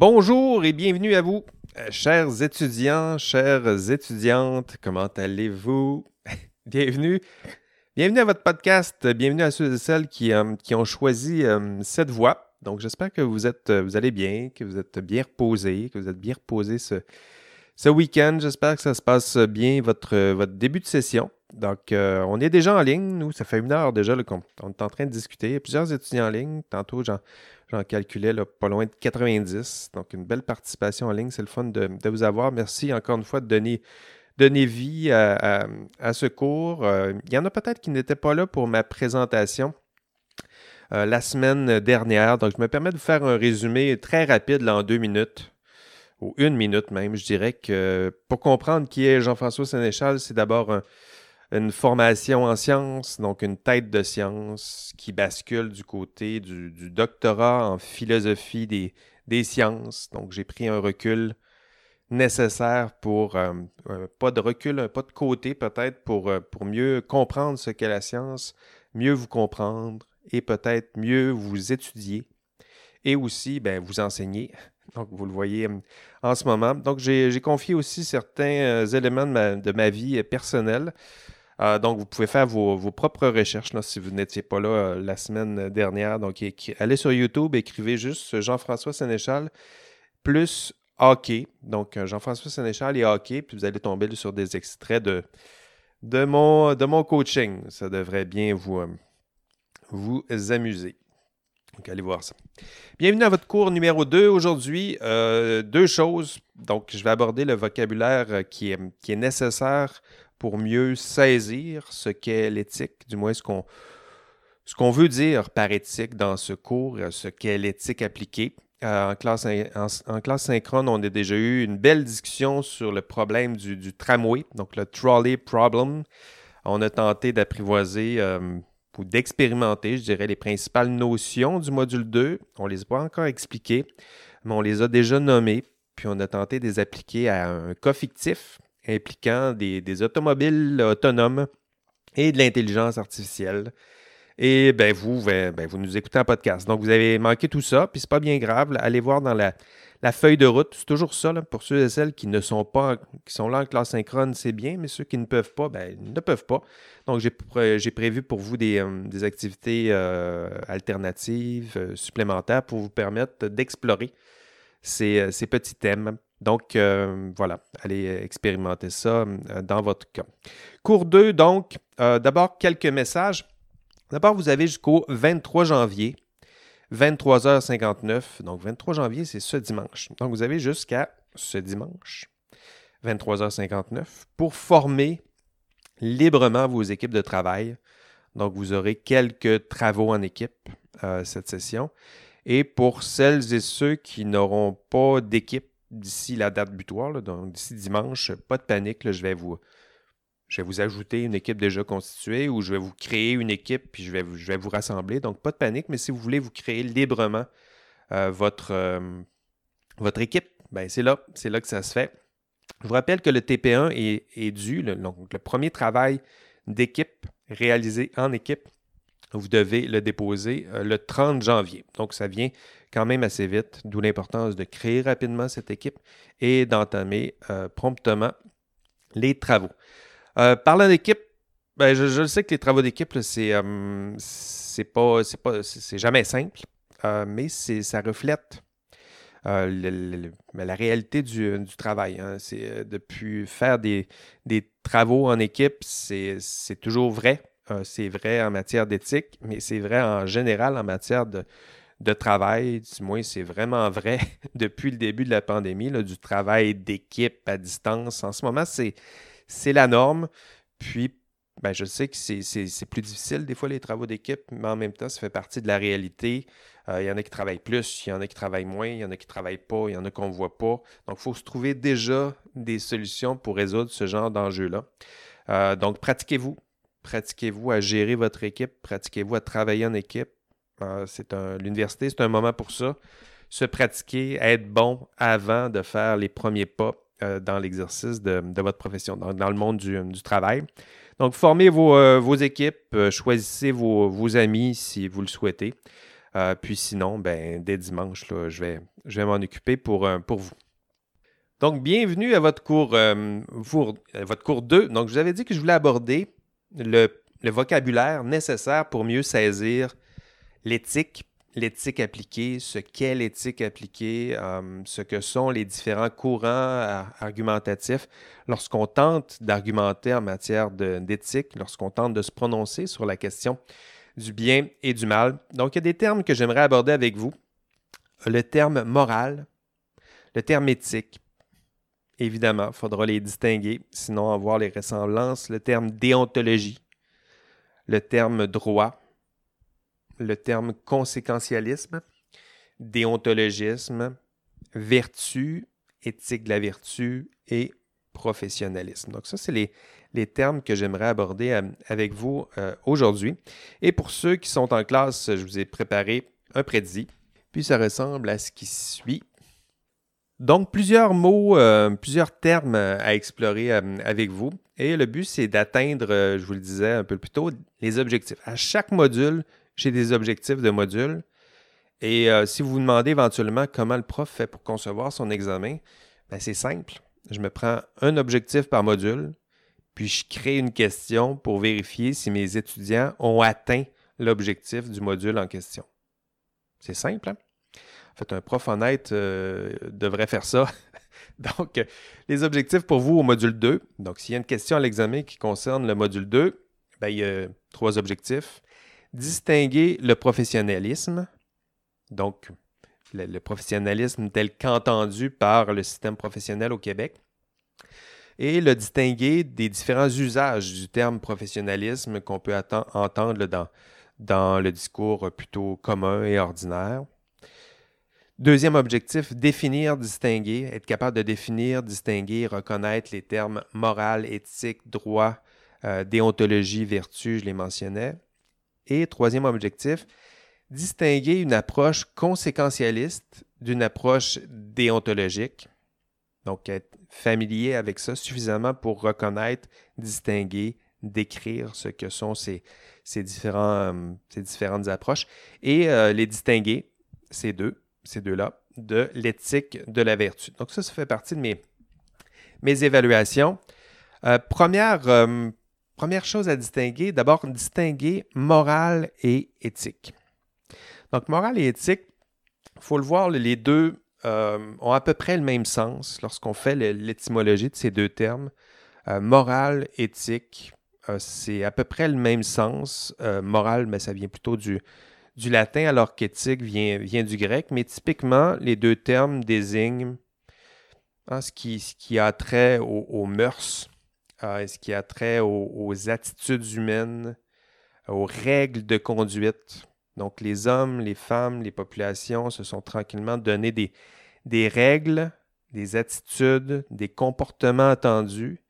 Bonjour et bienvenue à vous, euh, chers étudiants, chères étudiantes. Comment allez-vous? bienvenue. Bienvenue à votre podcast. Bienvenue à ceux et celles qui, euh, ont choisi euh, cette voie. Donc, j'espère que vous êtes, vous allez bien, que vous êtes bien reposés, que vous êtes bien reposés ce, ce week-end. J'espère que ça se passe bien, votre, votre début de session. Donc, on est déjà en ligne. Nous, ça fait une heure déjà qu'on on est en train de discuter. Il y a plusieurs étudiants en ligne. Tantôt, j'en calculais pas loin de 90. Donc, une belle participation en ligne. C'est le fun de, vous avoir. Merci encore une fois de donner, donner vie à, ce cours. Euh, il y en a peut-être qui n'étaient pas là pour ma présentation. Euh, la semaine dernière. Donc, je me permets de vous faire un résumé très rapide en deux minutes, ou une minute même. Je dirais que pour comprendre qui est Jean-François Sénéchal, c'est d'abord un, une formation en sciences, donc une tête de sciences qui bascule du côté du, doctorat en philosophie des, sciences. Donc j'ai pris un recul nécessaire pour, euh, pas de recul, pas de côté peut-être, pour, euh, pour mieux comprendre ce qu'est la science, mieux vous comprendre et peut-être mieux vous étudier et aussi ben, vous enseigner. Donc, vous le voyez euh, en ce moment. Donc, j'ai confié aussi certains éléments de ma, vie personnelle. Euh, donc, vous pouvez faire vos, propres recherches si vous n'étiez pas là euh, la semaine dernière. Donc, allez sur YouTube, écrivez juste Jean-François Sénéchal plus hockey. Donc, euh, Jean-François Sénéchal et hockey, puis vous allez tomber sur des extraits de, de, mon, de mon coaching. Ça devrait bien vous, vous amuser. Donc, allez voir ça. Bienvenue à votre cours numéro 2. Aujourd'hui, deux choses. Donc, je vais aborder le vocabulaire qui est, nécessaire pour mieux saisir ce qu'est l'éthique, du moins ce qu'on ce qu'on veut dire par éthique dans ce cours, ce qu'est l'éthique appliquée. Euh, en, classe, en, classe synchrone, on a déjà eu une belle discussion sur le problème du, tramway, donc le trolley problem. On a tenté d'apprivoiser euh, ou d'expérimenter, je dirais, les principales notions du module 2. On ne les a pas encore expliquées, mais on les a déjà nommées, puis on a tenté de les appliquer à un cas fictif impliquant des, automobiles autonomes et de l'intelligence artificielle. Et ben vous, ben, ben, vous nous écoutez en podcast. Donc, vous avez manqué tout ça, puis c'est pas bien grave. allez voir dans la, feuille de route. C'est toujours ça, pour ceux et celles qui ne sont pas, qui sont là en classe synchrone, c'est bien, mais ceux qui ne peuvent pas, ben, ne peuvent pas. Donc, j'ai prévu pour vous des, euh, activités euh, alternatives, euh, supplémentaires pour vous permettre d'explorer ces, petits thèmes. Donc, voilà, allez expérimenter ça dans votre cas. Cours 2, donc, d'abord quelques messages. D'abord, vous avez jusqu'au 23 janvier, 23h59. Donc, 23 janvier, c'est ce dimanche. Donc, vous avez jusqu'à ce dimanche, 23h59, pour former librement vos équipes de travail. Donc, vous aurez quelques travaux en équipe cette session. Et pour celles et ceux qui n'auront pas d'équipe, d'ici la date butoir, donc d'ici dimanche, pas de panique, je, vais vous, je vais vous ajouter une équipe déjà constituée ou je vais vous créer une équipe puis je vais, vous rassembler. Donc, pas de panique, mais si vous voulez vous créer librement euh, votre, euh, votre équipe, ben c'est là, c'est là que ça se fait. Je vous rappelle que le TP1 est, dû, le, donc le premier travail d'équipe réalisé en équipe, vous devez le déposer euh, le 30 janvier. Donc, ça vient quand même assez vite, d'où l'importance de créer rapidement cette équipe et d'entamer promptement les travaux. Euh, parlant d'équipe, ben, je, sais que les travaux d'équipe, c'est euh, c'est pas, pas jamais simple, mais ça reflète la réalité du, travail. Hein. Depuis faire des, travaux en équipe, c'est toujours vrai. c'est vrai en matière d'éthique, mais c'est vrai en général en matière de travail, du moins c'est vraiment vrai depuis le début de la pandémie, du travail d'équipe à distance. En ce moment, c'est, c'est la norme. Puis, ben, je sais que c'est, plus difficile des fois les travaux d'équipe, mais en même temps, ça fait partie de la réalité. Euh, il y en a qui travaillent plus, il y en a qui travaillent moins, il y en a qui travaillent pas, il y en a qu'on ne voit pas. Donc, il faut se trouver déjà des solutions pour résoudre ce genre d'enjeux-là. Euh, donc, pratiquez-vous. Pratiquez-vous à gérer votre équipe, pratiquez-vous à travailler en équipe, euh, l'université, c'est un moment pour ça. se pratiquer, être bon avant de faire les premiers pas euh, dans l'exercice de, votre profession, dans, le monde du, travail. Donc, formez vos, euh, équipes, choisissez vos, amis si vous le souhaitez. puis sinon, ben, dès dimanche, je vais, je vais m'en occuper pour, pour vous. Donc, bienvenue à votre cours, votre cours 2. Donc, je vous avais dit que je voulais aborder le vocabulaire nécessaire pour mieux saisir l'éthique, l'éthique appliquée, ce qu'est l'éthique appliquée, euh, ce que sont les différents courants euh, argumentatifs lorsqu'on tente d'argumenter en matière d'éthique, lorsqu'on tente de se prononcer sur la question du bien et du mal. Donc, il y a des termes que j'aimerais aborder avec vous. Le terme moral, le terme éthique, évidemment, il faudra les distinguer, sinon avoir les ressemblances. Le terme déontologie, le terme droit, le terme conséquentialisme, déontologisme, vertu, éthique de la vertu et professionnalisme. Donc ça, c'est les, termes que j'aimerais aborder euh, avec vous euh, aujourd'hui. Et pour ceux qui sont en classe, je vous ai préparé un prédit, puis ça ressemble à ce qui suit. Donc, plusieurs mots, euh, plusieurs termes à explorer avec vous. Et le but, c'est d'atteindre, je vous le disais un peu plus tôt, les objectifs. À chaque module, j'ai des objectifs de module. Et euh, si vous vous demandez éventuellement comment le prof fait pour concevoir son examen, ben, c'est simple. Je me prends un objectif par module, puis je crée une question pour vérifier si mes étudiants ont atteint l'objectif du module en question. C'est simple, hein? En fait, un prof honnête euh, devrait faire ça. donc, les objectifs pour vous au module 2. Donc, s'il y a une question à l'examen qui concerne le module 2, ben, il y a trois objectifs distinguer le professionnalisme, donc le, professionnalisme tel qu'entendu par le système professionnel au Québec, et le distinguer des différents usages du terme professionnalisme qu'on peut entendre dans, le discours plutôt commun et ordinaire. Deuxième objectif, définir, distinguer, être capable de définir, distinguer, reconnaître les termes moral, éthique, droit, euh, déontologie, vertu, je les mentionnais. Et troisième objectif, distinguer une approche conséquentialiste d'une approche déontologique. Donc, être familier avec ça suffisamment pour reconnaître, distinguer, décrire ce que sont ces, euh, différentes approches et euh, les distinguer, ces deux, ces deux-là, de l'éthique de la vertu. Donc, ça, ça fait partie de mes, évaluations. Euh, première, Première chose à distinguer, d'abord distinguer morale et éthique. Donc morale et éthique, il faut le voir, les deux euh, ont à peu près le même sens lorsqu'on fait l'étymologie de ces deux termes. Euh, morale, éthique, euh, c'est à peu près le même sens. morale, mais ça vient plutôt du, latin, alors qu'éthique vient, du grec. Mais typiquement, les deux termes désignent hein, ce, qui, a trait aux mœurs, euh, ce qui a trait aux, attitudes humaines, aux règles de conduite? Donc, les hommes, les femmes, les populations se sont tranquillement donné des, des règles, des attitudes, des comportements attendus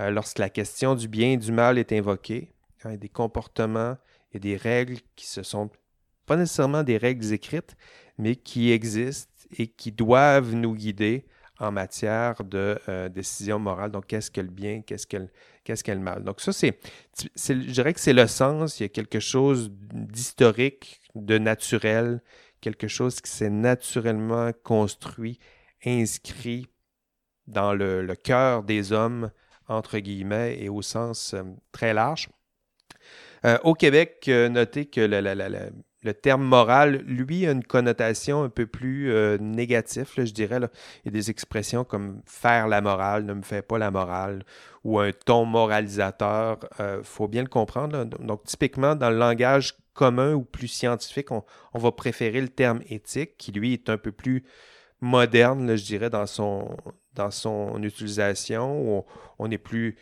euh, lorsque la question du bien et du mal est invoquée. Hein, des comportements et des règles qui se sont pas nécessairement des règles écrites, mais qui existent et qui doivent nous guider en matière de euh, décision morale. Donc, qu'est-ce que le bien, qu'est-ce que, qu'est-ce que le mal. Donc, ça, c'est, je dirais que c'est le sens. Il y a quelque chose d'historique, de naturel, quelque chose qui s'est naturellement construit, inscrit dans le, cœur des hommes, entre guillemets, et au sens euh, très large. Euh, au Québec, notez que la, le terme moral, lui, a une connotation un peu plus euh, négative, je dirais. Il y a des expressions comme faire la morale, ne me fais pas la morale, ou un ton moralisateur. Il euh, faut bien le comprendre. Donc, typiquement, dans le langage commun ou plus scientifique, on, va préférer le terme éthique, qui lui est un peu plus moderne, je dirais, dans son, dans son utilisation, où on est plus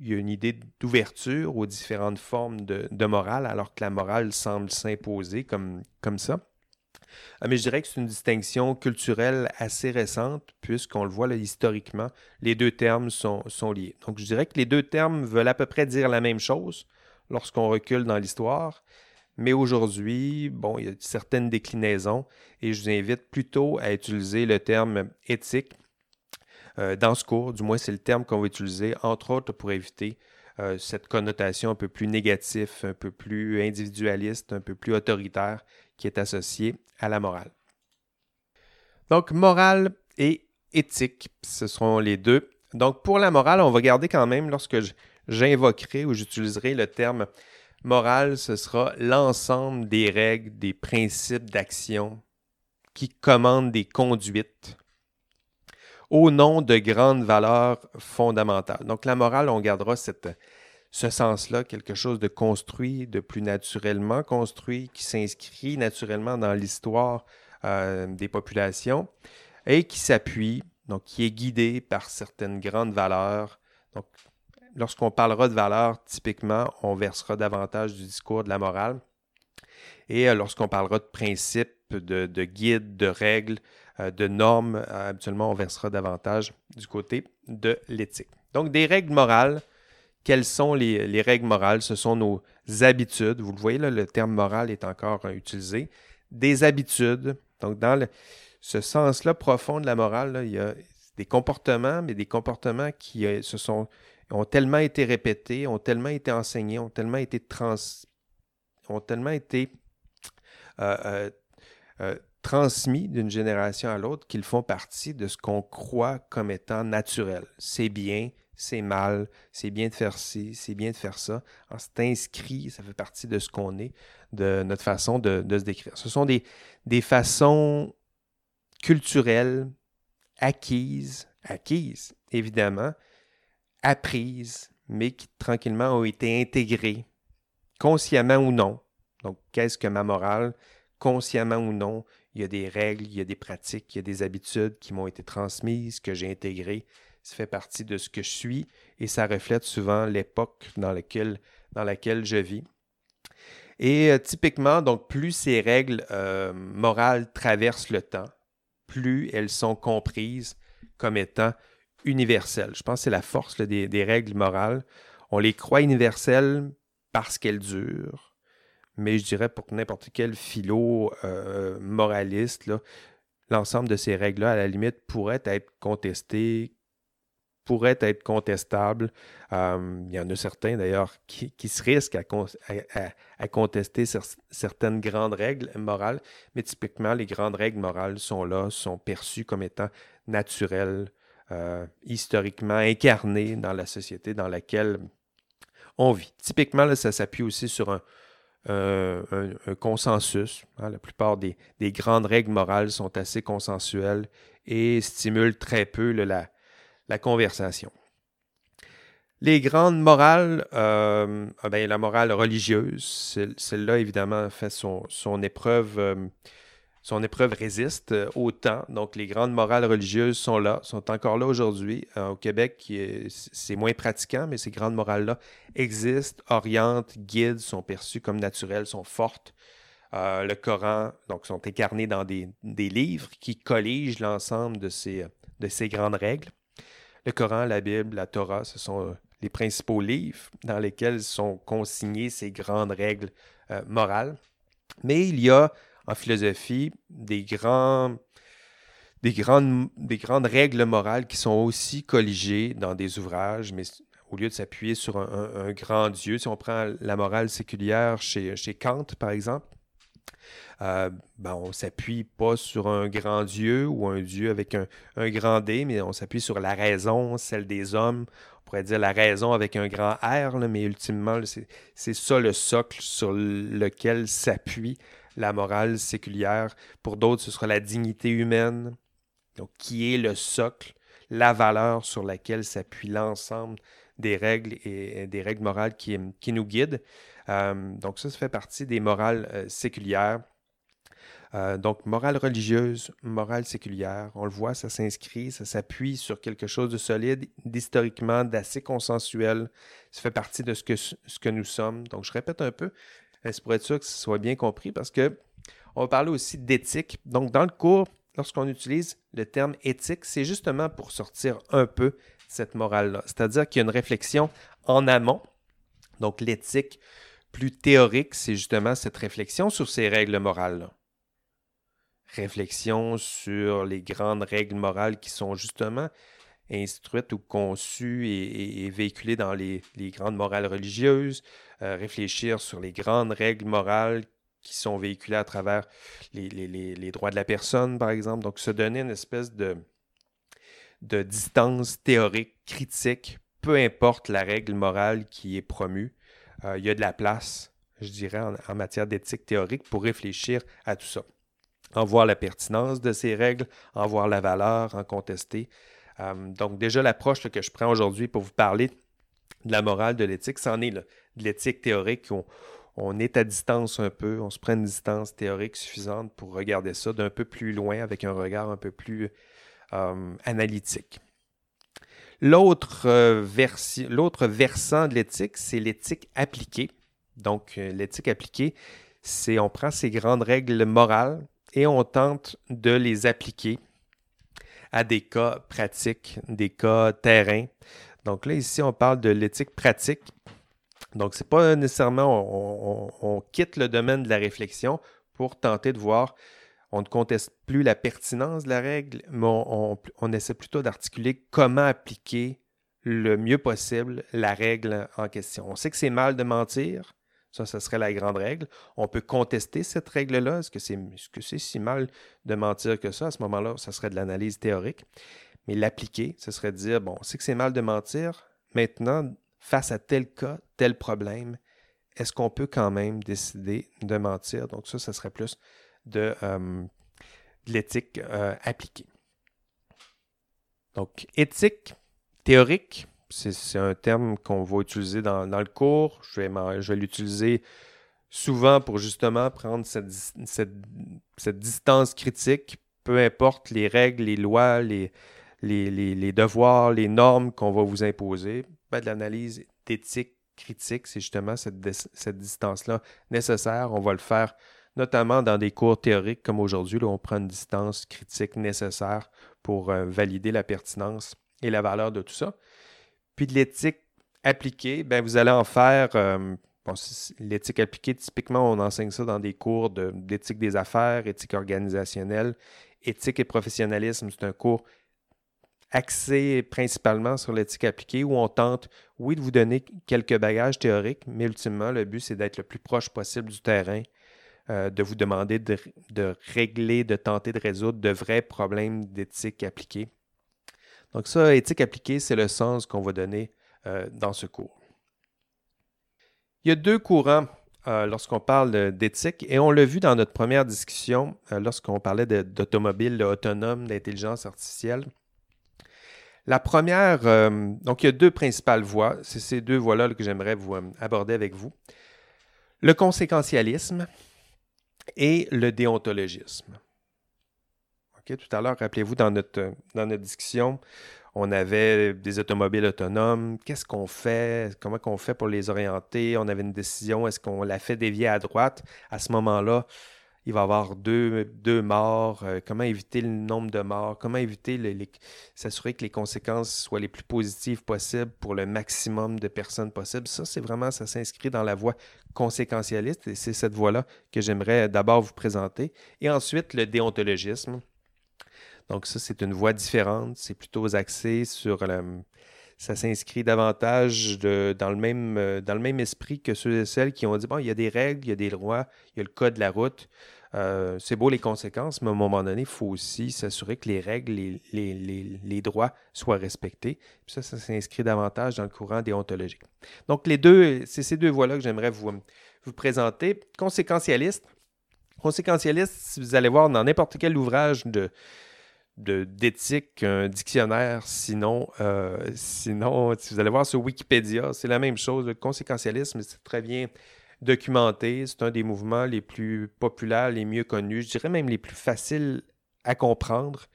il y a une idée d'ouverture aux différentes formes de, morale, alors que la morale semble s'imposer comme, ça. Ah, mais je dirais que c'est une distinction culturelle assez récente, puisqu'on le voit historiquement, les deux termes sont, sont, liés. Donc je dirais que les deux termes veulent à peu près dire la même chose lorsqu'on recule dans l'histoire, Mais aujourd'hui, bon, il y a certaines déclinaisons et je vous invite plutôt à utiliser le terme éthique euh, dans ce cours. Du moins, c'est le terme qu'on va utiliser, entre autres, pour éviter euh, cette connotation un peu plus négative, un peu plus individualiste, un peu plus autoritaire qui est associée à la morale. Donc, morale et éthique, ce seront les deux. Donc, pour la morale, on va garder quand même, lorsque j'invoquerai ou j'utiliserai le terme morale, ce sera l'ensemble des règles, des principes d'action qui commandent des conduites au nom de grandes valeurs fondamentales. Donc la morale, on gardera cette, ce sens-là, quelque chose de construit, de plus naturellement construit, qui s'inscrit naturellement dans l'histoire euh, des populations et qui s'appuie, donc qui est guidé par certaines grandes valeurs. Donc lorsqu'on parlera de valeurs, typiquement, on versera davantage du discours de la morale. Et euh, lorsqu'on parlera de principes, de, de guides, de règles, euh, de normes, euh, habituellement, on versera davantage du côté de l'éthique. Donc, des règles morales. Quelles sont les, règles morales? Ce sont nos habitudes. Vous le voyez, là, le terme moral est encore utilisé. Des habitudes. Donc, dans ce sens-là profond de la morale, il y a des comportements, mais des comportements qui se sont ont tellement été répétés, ont tellement été enseignés, ont tellement été trans, ont tellement été euh, euh, euh, transmis d'une génération à l'autre qu'ils font partie de ce qu'on croit comme étant naturel. C'est bien, c'est mal, c'est bien de faire ci, c'est bien de faire ça. C'est inscrit, ça fait partie de ce qu'on est, de notre façon de, de, se décrire. Ce sont des, des façons culturelles acquises, acquises évidemment, apprises, mais qui tranquillement ont été intégrées, consciemment ou non. Donc, qu'est-ce que ma morale? Consciemment ou non, il y a des règles, il y a des pratiques, il y a des habitudes qui m'ont été transmises, que j'ai intégrées. Ça fait partie de ce que je suis et ça reflète souvent l'époque dans laquelle, je vis. Et euh, typiquement, donc, plus ces règles euh, morales traversent le temps, plus elles sont comprises comme étant universelles. Je pense que c'est la force des, règles morales. On les croit universelles parce qu'elles durent, mais je dirais pour n'importe quel philo euh, moraliste, l'ensemble de ces règles-là, à la limite, pourraient être contestées, pourraient être contestables. Euh, il y en a certains d'ailleurs qui, se risquent à, contester certaines grandes règles morales, mais typiquement, les grandes règles morales sont là, sont perçues comme étant naturelles, euh, historiquement incarné dans la société dans laquelle on vit. Typiquement, ça s'appuie aussi sur un, consensus. Hein. La plupart des, grandes règles morales sont assez consensuelles et stimulent très peu la, conversation. Les grandes morales, euh, ah ben, la morale religieuse, celle-là, évidemment, fait son, son épreuve euh, son épreuve résiste euh, au temps. Donc, les grandes morales religieuses sont là, sont encore là aujourd'hui. Euh, au Québec, c'est moins pratiquant, mais ces grandes morales-là existent, orientent, guident, sont perçues comme naturelles, sont fortes. Euh, le Coran, donc, sont incarnés dans des, livres qui colligent l'ensemble de ces, de ces grandes règles. Le Coran, la Bible, la Torah, ce sont les principaux livres dans lesquels sont consignées ces grandes règles morales. Mais il y a en philosophie des, grandes, des grandes règles morales qui sont aussi colligées dans des ouvrages, mais au lieu de s'appuyer sur un, grand Dieu, si on prend la morale séculière chez, Kant, par exemple, euh, ben, on s'appuie pas sur un grand Dieu ou un Dieu avec un, un grand D, mais on s'appuie sur la raison, celle des hommes. On pourrait dire la raison avec un grand R, mais ultimement, c'est ça le socle sur lequel s'appuie la morale séculière. Pour d'autres, ce sera la dignité humaine, qui est le socle, la valeur sur laquelle s'appuie l'ensemble des règles et des règles morales qui, nous guident. Euh, donc ça, ça fait partie des morales euh, séculières. Euh, donc, morale religieuse, morale séculière, on le voit, ça s'inscrit, ça s'appuie sur quelque chose de solide, d'historiquement, d'assez consensuel. Ça fait partie de ce que nous sommes. Donc, je répète un peu, c'est pour être sûr que ce soit bien compris parce que on va parler aussi d'éthique. Donc, dans le cours, lorsqu'on utilise le terme éthique, c'est justement pour sortir un peu cette morale-là. C'est-à-dire qu'il y a une réflexion en amont. Donc, l'éthique plus théorique, c'est justement cette réflexion sur ces règles morales. Réflexion sur les grandes règles morales qui sont justement instruites ou conçues et, véhiculées dans les, grandes morales religieuses, euh, réfléchir sur les grandes règles morales qui sont véhiculées à travers les, droits de la personne, par exemple. Donc, se donner une espèce de, distance théorique, critique, peu importe la règle morale qui est promue, euh, il y a de la place, je dirais, en, matière d'éthique théorique pour réfléchir à tout ça. En voir la pertinence de ces règles, en voir la valeur, en contester. Euh, donc déjà, l'approche que je prends aujourd'hui pour vous parler de la morale, de l'éthique, c'en est de l'éthique théorique. On, on est à distance un peu, on se prend une distance théorique suffisante pour regarder ça d'un peu plus loin avec un regard un peu plus euh, analytique. L'autre, l'autre versant de l'éthique, c'est l'éthique appliquée. Donc, euh, l'éthique appliquée, c'est on prend ces grandes règles morales et on tente de les appliquer à des cas pratiques, des cas terrain. Donc là, ici, on parle de l'éthique pratique. Donc, ce n'est pas nécessairement, on, quitte le domaine de la réflexion pour tenter de voir, on ne conteste plus la pertinence de la règle, mais on, on essaie plutôt d'articuler comment appliquer le mieux possible la règle en question. On sait que c'est mal de mentir, ça, ce serait la grande règle. On peut contester cette règle-là. Est-ce que c'est -ce si mal de mentir que ça? À ce moment-là, ça serait de l'analyse théorique. Mais l'appliquer, ce serait de dire, bon, on sait que c'est mal de mentir. Maintenant, face à tel cas, tel problème, est-ce qu'on peut quand même décider de mentir? Donc ça, ce serait plus de, euh, l'éthique euh, appliquée. Donc, éthique théorique, c'est un terme qu'on va utiliser dans, le cours. Je vais, l'utiliser souvent pour justement prendre cette, distance critique, peu importe les règles, les lois, les, devoirs, les normes qu'on va vous imposer. Ben, de l'analyse d'éthique critique, c'est justement cette, distance-là nécessaire. On va le faire notamment dans des cours théoriques comme aujourd'hui, où on prend une distance critique nécessaire pour euh, valider la pertinence et la valeur de tout ça. Puis de l'éthique appliquée, ben vous allez en faire. Euh, l'éthique appliquée, typiquement, on enseigne ça dans des cours d'éthique des affaires, éthique organisationnelle, éthique et professionnalisme. C'est un cours axé principalement sur l'éthique appliquée où on tente, oui, de vous donner quelques bagages théoriques, mais ultimement, le but, c'est d'être le plus proche possible du terrain, euh, de vous demander de, de, régler, de tenter de résoudre de vrais problèmes d'éthique appliquée. Donc ça, éthique appliquée, c'est le sens qu'on va donner euh, dans ce cours. Il y a deux courants euh, lorsqu'on parle d'éthique, et on l'a vu dans notre première discussion euh, lorsqu'on parlait d'automobile autonome, d'intelligence artificielle. La première, donc il y a deux principales voies, c'est ces deux voies-là que j'aimerais vous aborder avec vous. Le conséquentialisme et le déontologisme tout à l'heure, rappelez-vous, dans notre, dans notre discussion, on avait des automobiles autonomes. Qu'est-ce qu'on fait? Comment qu'on fait pour les orienter? On avait une décision. Est-ce qu'on la fait dévier à droite? À ce moment-là, il va y avoir deux, deux morts. Euh, comment éviter le nombre de morts? Comment éviter s'assurer que les conséquences soient les plus positives possibles pour le maximum de personnes possibles? Ça, c'est vraiment, ça s'inscrit dans la voie conséquentialiste et c'est cette voie-là que j'aimerais d'abord vous présenter. Et ensuite, le déontologisme. Donc ça, c'est une voie différente. C'est plutôt axé sur... ça s'inscrit davantage dans, le même, euh, dans le même esprit que ceux et celles qui ont dit, bon, il y a des règles, il y a des lois, il y a le code de la route. Euh, c'est beau les conséquences, mais à un moment donné, il faut aussi s'assurer que les règles, les, les, droits soient respectés. ça, ça s'inscrit davantage dans le courant déontologique. Donc, les deux, c'est ces deux voies-là que j'aimerais vous, vous présenter. Conséquentialiste. Conséquentialiste, vous allez voir dans n'importe quel ouvrage de, d'éthique un dictionnaire. Sinon, euh, sinon, si vous allez voir sur Wikipédia, c'est la même chose. Le conséquentialisme, c'est très bien documenté. C'est un des mouvements les plus populaires, les mieux connus, je dirais même les plus faciles à comprendre.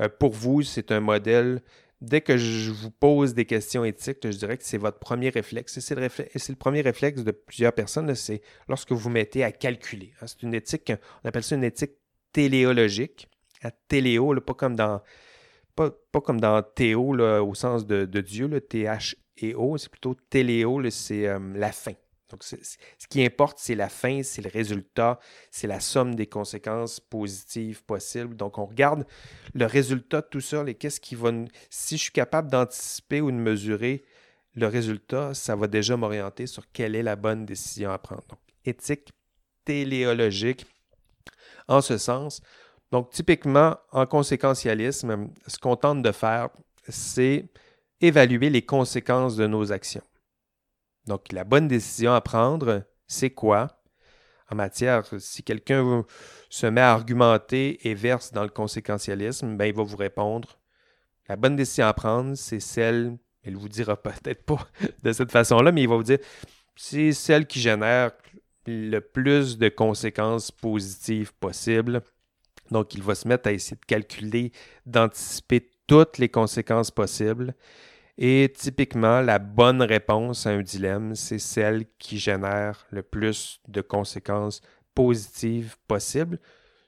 Euh, pour vous, c'est un modèle. Dès que je vous pose des questions éthiques, je dirais que c'est votre premier réflexe. Et c'est le, premier réflexe de plusieurs personnes, c'est lorsque vous mettez à calculer. Hein. C'est une éthique, on appelle ça une éthique téléologique à téléo, pas comme dans pas, comme dans théo au sens de, Dieu, le T-H-E-O, c'est plutôt téléo, c'est euh, la fin. Donc, ce qui importe, c'est la fin, c'est le résultat, c'est la somme des conséquences positives possibles. Donc, on regarde le résultat de tout ça et qu'est-ce qui va. Si je suis capable d'anticiper ou de mesurer le résultat, ça va déjà m'orienter sur quelle est la bonne décision à prendre. Donc, éthique téléologique en ce sens. Donc, typiquement, en conséquentialisme, ce qu'on tente de faire, c'est évaluer les conséquences de nos actions. Donc, la bonne décision à prendre, c'est quoi? En matière, si quelqu'un se met à argumenter et verse dans le conséquentialisme, ben, il va vous répondre la bonne décision à prendre, c'est celle, il ne vous dira peut-être pas de cette façon-là, mais il va vous dire c'est celle qui génère le plus de conséquences positives possibles. Donc, il va se mettre à essayer de calculer, d'anticiper toutes les conséquences possibles. Et typiquement, la bonne réponse à un dilemme, c'est celle qui génère le plus de conséquences positives possibles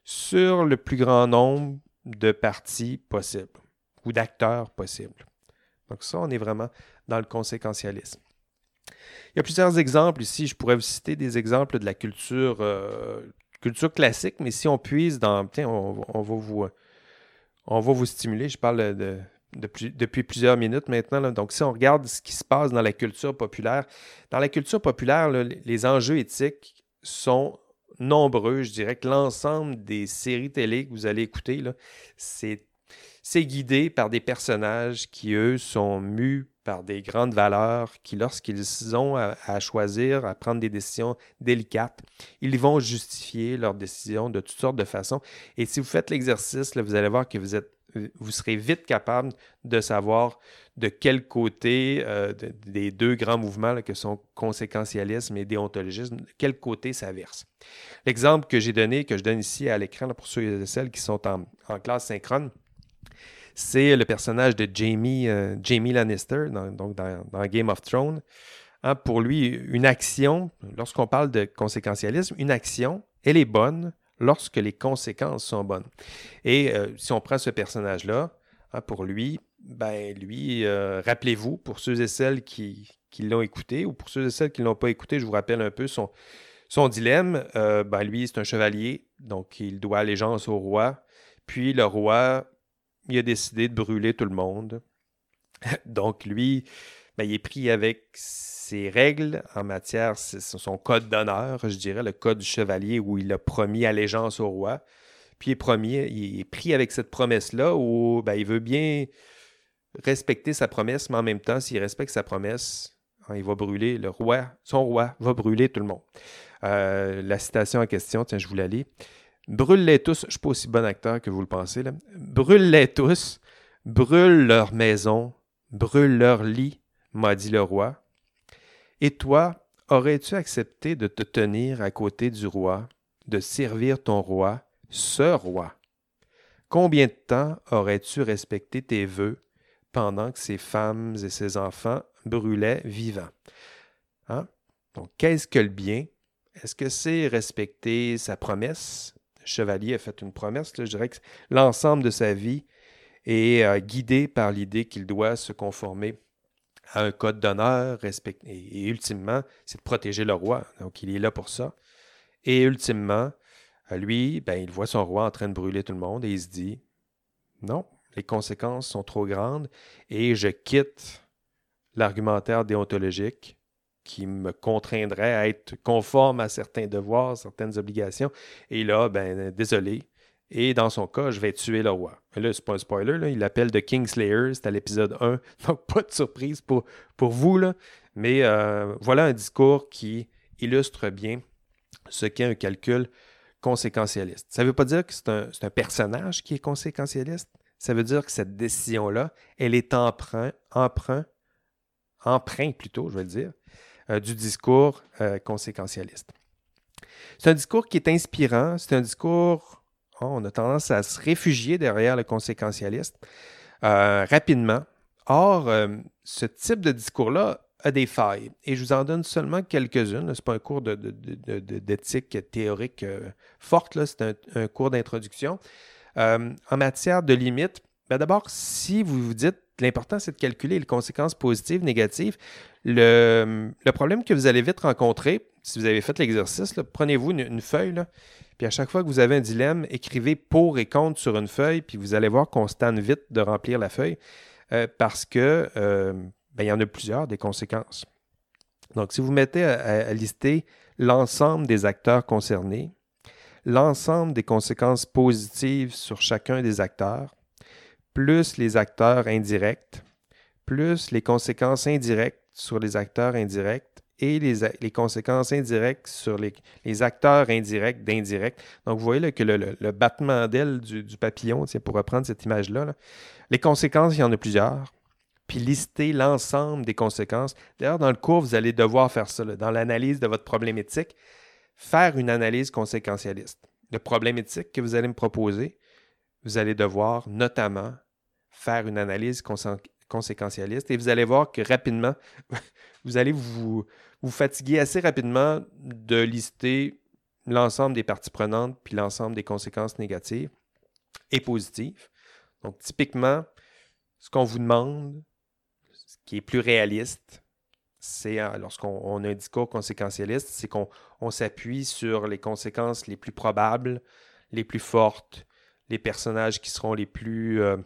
sur le plus grand nombre de parties possibles ou d'acteurs possibles. Donc ça, on est vraiment dans le conséquentialisme. Il y a plusieurs exemples ici. Je pourrais vous citer des exemples de la culture, euh, culture classique, mais si on puise dans... Tiens, on, va vous, on va vous stimuler. Je parle de, depuis, plusieurs minutes maintenant. Donc, si on regarde ce qui se passe dans la culture populaire, dans la culture populaire, les enjeux éthiques sont nombreux. Je dirais que l'ensemble des séries télé que vous allez écouter, c'est guidé par des personnages qui, eux, sont mus par des grandes valeurs, qui, lorsqu'ils ont à, choisir, à prendre des décisions délicates, ils vont justifier leurs décisions de toutes sortes de façons. Et si vous faites l'exercice, vous allez voir que vous serez vite capable de savoir de quel côté euh, des deux grands mouvements que sont conséquentialisme et déontologisme, de quel côté ça verse. L'exemple que j'ai donné, que je donne ici à l'écran pour ceux et celles qui sont en, classe synchrone, c'est le personnage de Jamie, euh, Lannister, dans, donc dans, Game of Thrones. Hein, pour lui, une action, lorsqu'on parle de conséquentialisme, une action, elle est bonne lorsque les conséquences sont bonnes. Et euh, si on prend ce personnage-là, hein, pour lui, ben lui, euh, rappelez-vous, pour ceux et celles qui, l'ont écouté, ou pour ceux et celles qui ne l'ont pas écouté, je vous rappelle un peu son, dilemme. Ben lui, c'est un chevalier, donc il doit allégeance au roi. Puis le roi, il a décidé de brûler tout le monde. donc lui, ben, il est pris avec ses règles en matière, son code d'honneur, je dirais, le code du chevalier où il a promis allégeance au roi. Puis il est, pris avec cette promesse-là où ben, il veut bien respecter sa promesse, mais en même temps, s'il respecte sa promesse, hein, il va brûler le roi, son roi va brûler tout le monde. Euh, la citation en question, tiens, je vous la. Brûle-les tous, je ne suis pas aussi bon acteur que vous le pensez, brûle-les tous, brûle leur maison, brûle leur lit, m'a dit le roi, et toi, aurais-tu accepté de te tenir à côté du roi, de servir ton roi, ce roi? Combien de temps aurais-tu respecté tes vœux pendant que ces femmes et ces enfants brûlaient vivants? Hein? Donc, qu'est-ce que le bien? Est-ce que c'est respecter sa promesse? Chevalier a fait une promesse. je dirais que l'ensemble de sa vie est euh, guidé par l'idée qu'il doit se conformer à un code d'honneur, et, ultimement, c'est de protéger le roi. Donc, il est là pour ça. Et ultimement, lui, ben, il voit son roi en train de brûler tout le monde et il se dit non, les conséquences sont trop grandes et je quitte l'argumentaire déontologique qui me contraindrait à être conforme à certains devoirs, certaines obligations. Et là, ben, désolé, et dans son cas, je vais tuer le roi. Mais là, c'est pas un spoiler, là. il l'appelle The Kingslayer, c'est à l'épisode 1. Donc, pas de surprise pour, pour vous. Là. Mais euh, voilà un discours qui illustre bien ce qu'est un calcul conséquentialiste. Ça ne veut pas dire que c'est un, un, personnage qui est conséquentialiste. Ça veut dire que cette décision-là, elle est emprunt, emprunt, emprunt plutôt, je vais le dire, du discours euh, conséquentialiste. C'est un discours qui est inspirant, c'est un discours on a tendance à se réfugier derrière le conséquentialiste euh, rapidement. Or, euh, ce type de discours-là a des failles. Et je vous en donne seulement quelques-unes. Ce n'est pas un cours d'éthique théorique euh, forte, c'est un, cours d'introduction. en matière de limites, ben d'abord, si vous vous dites l'important, c'est de calculer les conséquences positives, négatives. Le, problème que vous allez vite rencontrer, si vous avez fait l'exercice, prenez-vous une, feuille, puis à chaque fois que vous avez un dilemme, écrivez pour et contre sur une feuille, puis vous allez voir qu'on se tente vite de remplir la feuille euh, parce que euh, ben, il y en a plusieurs des conséquences. Donc, si vous mettez à lister l'ensemble des acteurs concernés, l'ensemble des conséquences positives sur chacun des acteurs, plus les acteurs indirects, plus les conséquences indirectes sur les acteurs indirects et les, conséquences indirectes sur les, acteurs indirects d'indirects. Donc, vous voyez que le, battement d'aile du, papillon, pour reprendre cette image-là, les conséquences, il y en a plusieurs. Puis lister l'ensemble des conséquences. D'ailleurs, dans le cours, vous allez devoir faire ça. dans l'analyse de votre problématique, faire une analyse conséquentialiste. Le problématique que vous allez me proposer, vous allez devoir notamment faire une analyse conséquentialiste et vous allez voir que rapidement, vous allez vous, fatiguer assez rapidement de lister l'ensemble des parties prenantes puis l'ensemble des conséquences négatives et positives. Donc, typiquement, ce qu'on vous demande, ce qui est plus réaliste, c'est euh, lorsqu'on a un discours conséquentialiste, c'est qu'on s'appuie sur les conséquences les plus probables, les plus fortes, les personnages qui seront les plus, euh,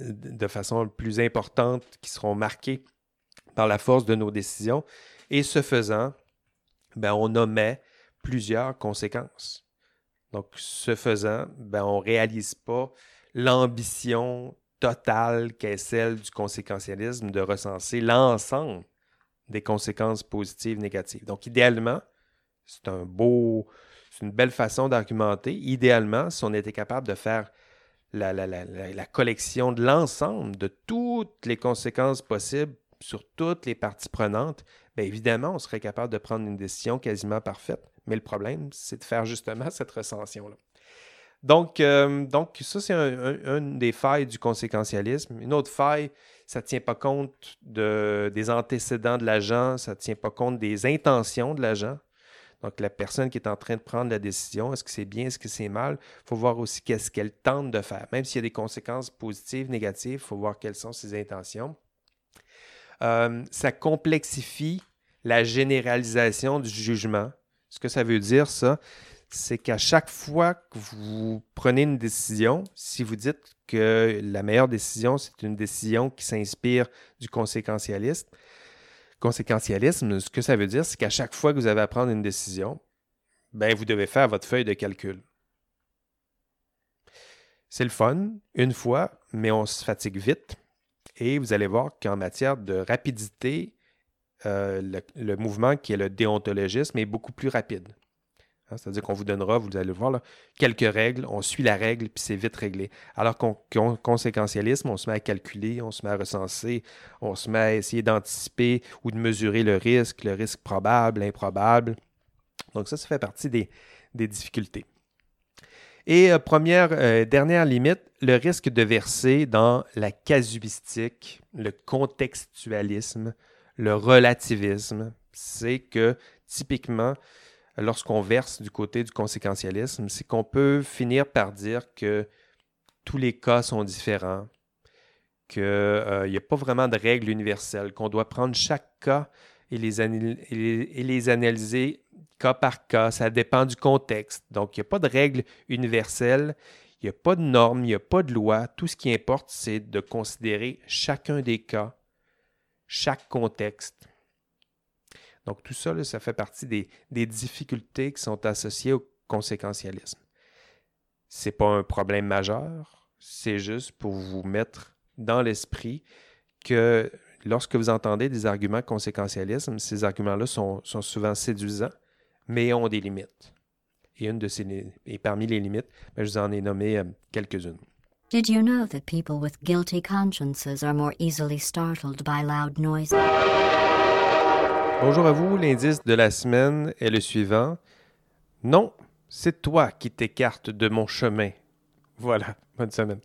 de façon plus importante, qui seront marqués par la force de nos décisions. Et ce faisant, ben, on omet plusieurs conséquences. Donc, ce faisant, ben, on ne réalise pas l'ambition totale qu'est celle du conséquentialisme de recenser l'ensemble des conséquences positives, négatives. Donc, idéalement, c'est un beau, c'est une belle façon d'argumenter. Idéalement, si on était capable de faire la, collection de l'ensemble de toutes les conséquences possibles sur toutes les parties prenantes, bien évidemment, on serait capable de prendre une décision quasiment parfaite. Mais le problème, c'est de faire justement cette recension-là. Donc, euh, donc ça, c'est une des failles du conséquentialisme. Une autre faille, ça ne tient pas compte de, des antécédents de l'agent, ça ne tient pas compte des intentions de l'agent. Donc, la personne qui est en train de prendre la décision, est-ce que c'est bien, est-ce que c'est mal? Il faut voir aussi qu'est-ce qu'elle tente de faire. Même s'il y a des conséquences positives, négatives, il faut voir quelles sont ses intentions. Euh, ça complexifie la généralisation du jugement. Ce que ça veut dire, ça, c'est qu'à chaque fois que vous prenez une décision, si vous dites que la meilleure décision, c'est une décision qui s'inspire du conséquentialisme, conséquentialisme, ce que ça veut dire, c'est qu'à chaque fois que vous avez à prendre une décision, ben, vous devez faire votre feuille de calcul. C'est le fun, une fois, mais on se fatigue vite. Et vous allez voir qu'en matière de rapidité, euh, le, mouvement qui est le déontologisme est beaucoup plus rapide. Hein, c'est-à-dire qu'on vous donnera, vous allez le voir, quelques règles, on suit la règle, puis c'est vite réglé. Alors qu'en conséquentialisme, on se met à calculer, on se met à recenser, on se met à essayer d'anticiper ou de mesurer le risque, le risque probable, improbable. Donc ça, ça fait partie des, difficultés. Et euh, première, euh, dernière limite, le risque de verser dans la casuistique, le contextualisme, le relativisme. C'est que typiquement, lorsqu'on verse du côté du conséquentialisme, c'est qu'on peut finir par dire que tous les cas sont différents, qu'il n'y euh, a pas vraiment de règles universelles, qu'on doit prendre chaque cas et les, analyser cas par cas. Ça dépend du contexte. Donc, il n'y a pas de règles universelles, il n'y a pas de normes, il n'y a pas de loi. Tout ce qui importe, c'est de considérer chacun des cas, chaque contexte donc tout ça, ça fait partie des, difficultés qui sont associées au conséquentialisme. Ce n'est pas un problème majeur, c'est juste pour vous mettre dans l'esprit que lorsque vous entendez des arguments conséquentialisme, ces arguments-là sont, souvent séduisants, mais ont des limites. Et, une de ces, et parmi les limites, ben, je vous en ai nommé euh, quelques-unes. Did you know that people with guilty consciences are more easily startled by loud noises? Bonjour à vous, l'indice de la semaine est le suivant. Non, c'est toi qui t'écartes de mon chemin. Voilà, bonne semaine.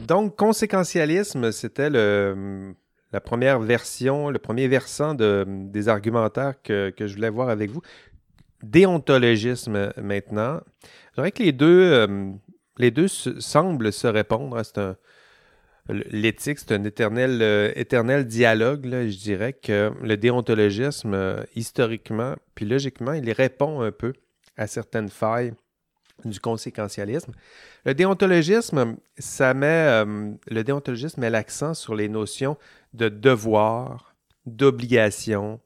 Donc, conséquentialisme, c'était la première version, le premier versant des argumentaires que, je voulais voir avec vous. Déontologisme maintenant. Je dirais que les deux, euh, les deux semblent se répondre. C'est un, l'éthique, c'est un éternel, euh, éternel dialogue. je dirais que le déontologisme, euh, historiquement, puis logiquement, il répond un peu à certaines failles du conséquentialisme. Le déontologisme, ça met, le déontologisme met l'accent sur les notions de devoir, d'obligation,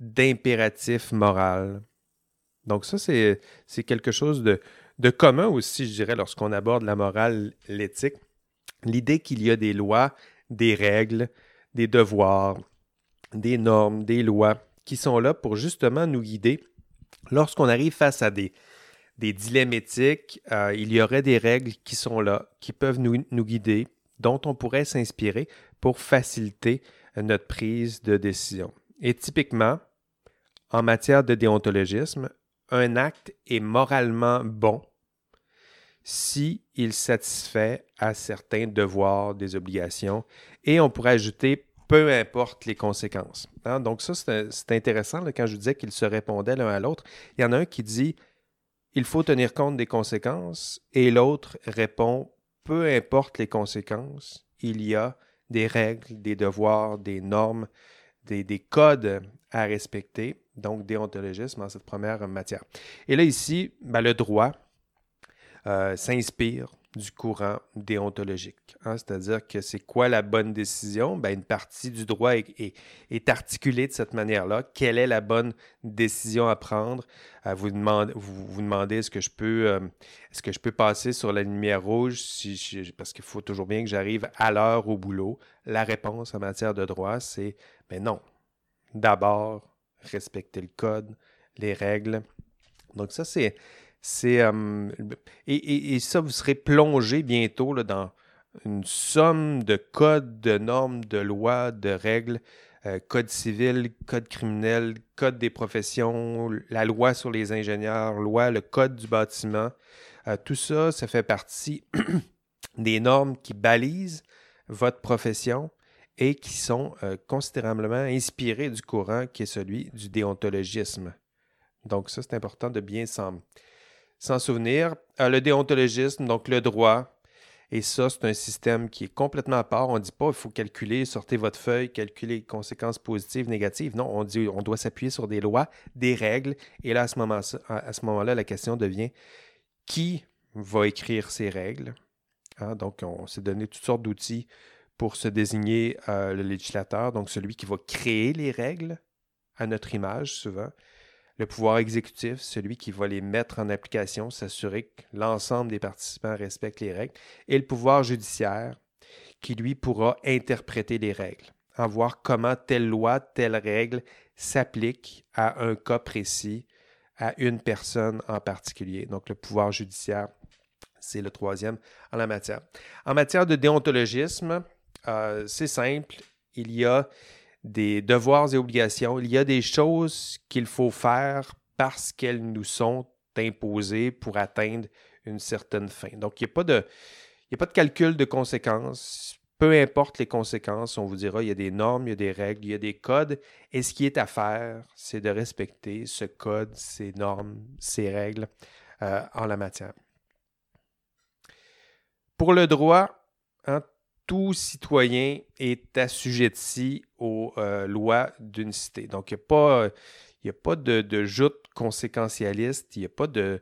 d'impératif moral. Donc ça, c'est quelque chose de, de commun aussi, je dirais, lorsqu'on aborde la morale, l'éthique. L'idée qu'il y a des lois, des règles, des devoirs, des normes, des lois qui sont là pour justement nous guider. Lorsqu'on arrive face à des, dilemmes éthiques, euh, il y aurait des règles qui sont là, qui peuvent nous, nous guider, dont on pourrait s'inspirer pour faciliter notre prise de décision. Et typiquement, en matière de déontologisme, un acte est moralement bon si satisfait à certains devoirs, des obligations, et on pourrait ajouter peu importe les conséquences. Hein. Donc ça, c'est intéressant quand je disais qu'ils se répondaient l'un à l'autre. Il y en a un qui dit il faut tenir compte des conséquences, et l'autre répond peu importe les conséquences, il y a des règles, des devoirs, des normes, des, des codes à respecter, donc déontologisme en cette première matière. Et là, ici, ben, le droit euh, s'inspire du courant déontologique. Hein. C'est-à-dire que c'est quoi la bonne décision? Ben, une partie du droit est, articulée de cette manière-là. Quelle est la bonne décision à prendre? Euh, vous, vous, demandez est-ce que je peux euh, est-ce que je peux passer sur la lumière rouge parce qu'il faut toujours bien que j'arrive à l'heure au boulot. La réponse en matière de droit, c'est ben non. D'abord, respecter le code, les règles. Donc ça, c'est... c'est euh, et, et, ça, vous serez plongé bientôt là, dans une somme de codes, de normes, de lois, de règles, euh, code civil, code criminel, code des professions, la loi sur les ingénieurs, loi, le code du bâtiment. Euh, tout ça, ça fait partie des normes qui balisent votre profession et qui sont euh, considérablement inspirés du courant qui est celui du déontologisme. Donc ça, c'est important de bien s'en souvenir. Euh, le déontologisme, donc le droit, et ça, c'est un système qui est complètement à part. On ne dit pas il faut calculer, sortez votre feuille, calculer les conséquences positives, négatives. Non, on dit on doit s'appuyer sur des lois, des règles. Et là, à ce moment-là, la question devient qui va écrire ces règles? Hein? Donc, on s'est donné toutes sortes d'outils pour se désigner euh, le législateur, donc celui qui va créer les règles à notre image souvent. Le pouvoir exécutif, celui qui va les mettre en application, s'assurer que l'ensemble des participants respectent les règles. Et le pouvoir judiciaire, qui lui pourra interpréter les règles, en voir comment telle loi, telle règle s'applique à un cas précis, à une personne en particulier. Donc le pouvoir judiciaire, c'est le troisième en la matière. En matière de déontologisme, euh, c'est simple. Il y a des devoirs et obligations. Il y a des choses qu'il faut faire parce qu'elles nous sont imposées pour atteindre une certaine fin. Donc, il n'y a, pas de, a pas de calcul de conséquences. Peu importe les conséquences, on vous dira, il y a des normes, il y a des règles, il y a des codes. Et ce qui est à faire, c'est de respecter ce code, ces normes, ces règles euh, en la matière. Pour le droit, hein, tout citoyen est assujetti aux euh, lois d'une cité. Donc, il n'y a pas, a pas de, de joute conséquentialiste, il n'y a pas de,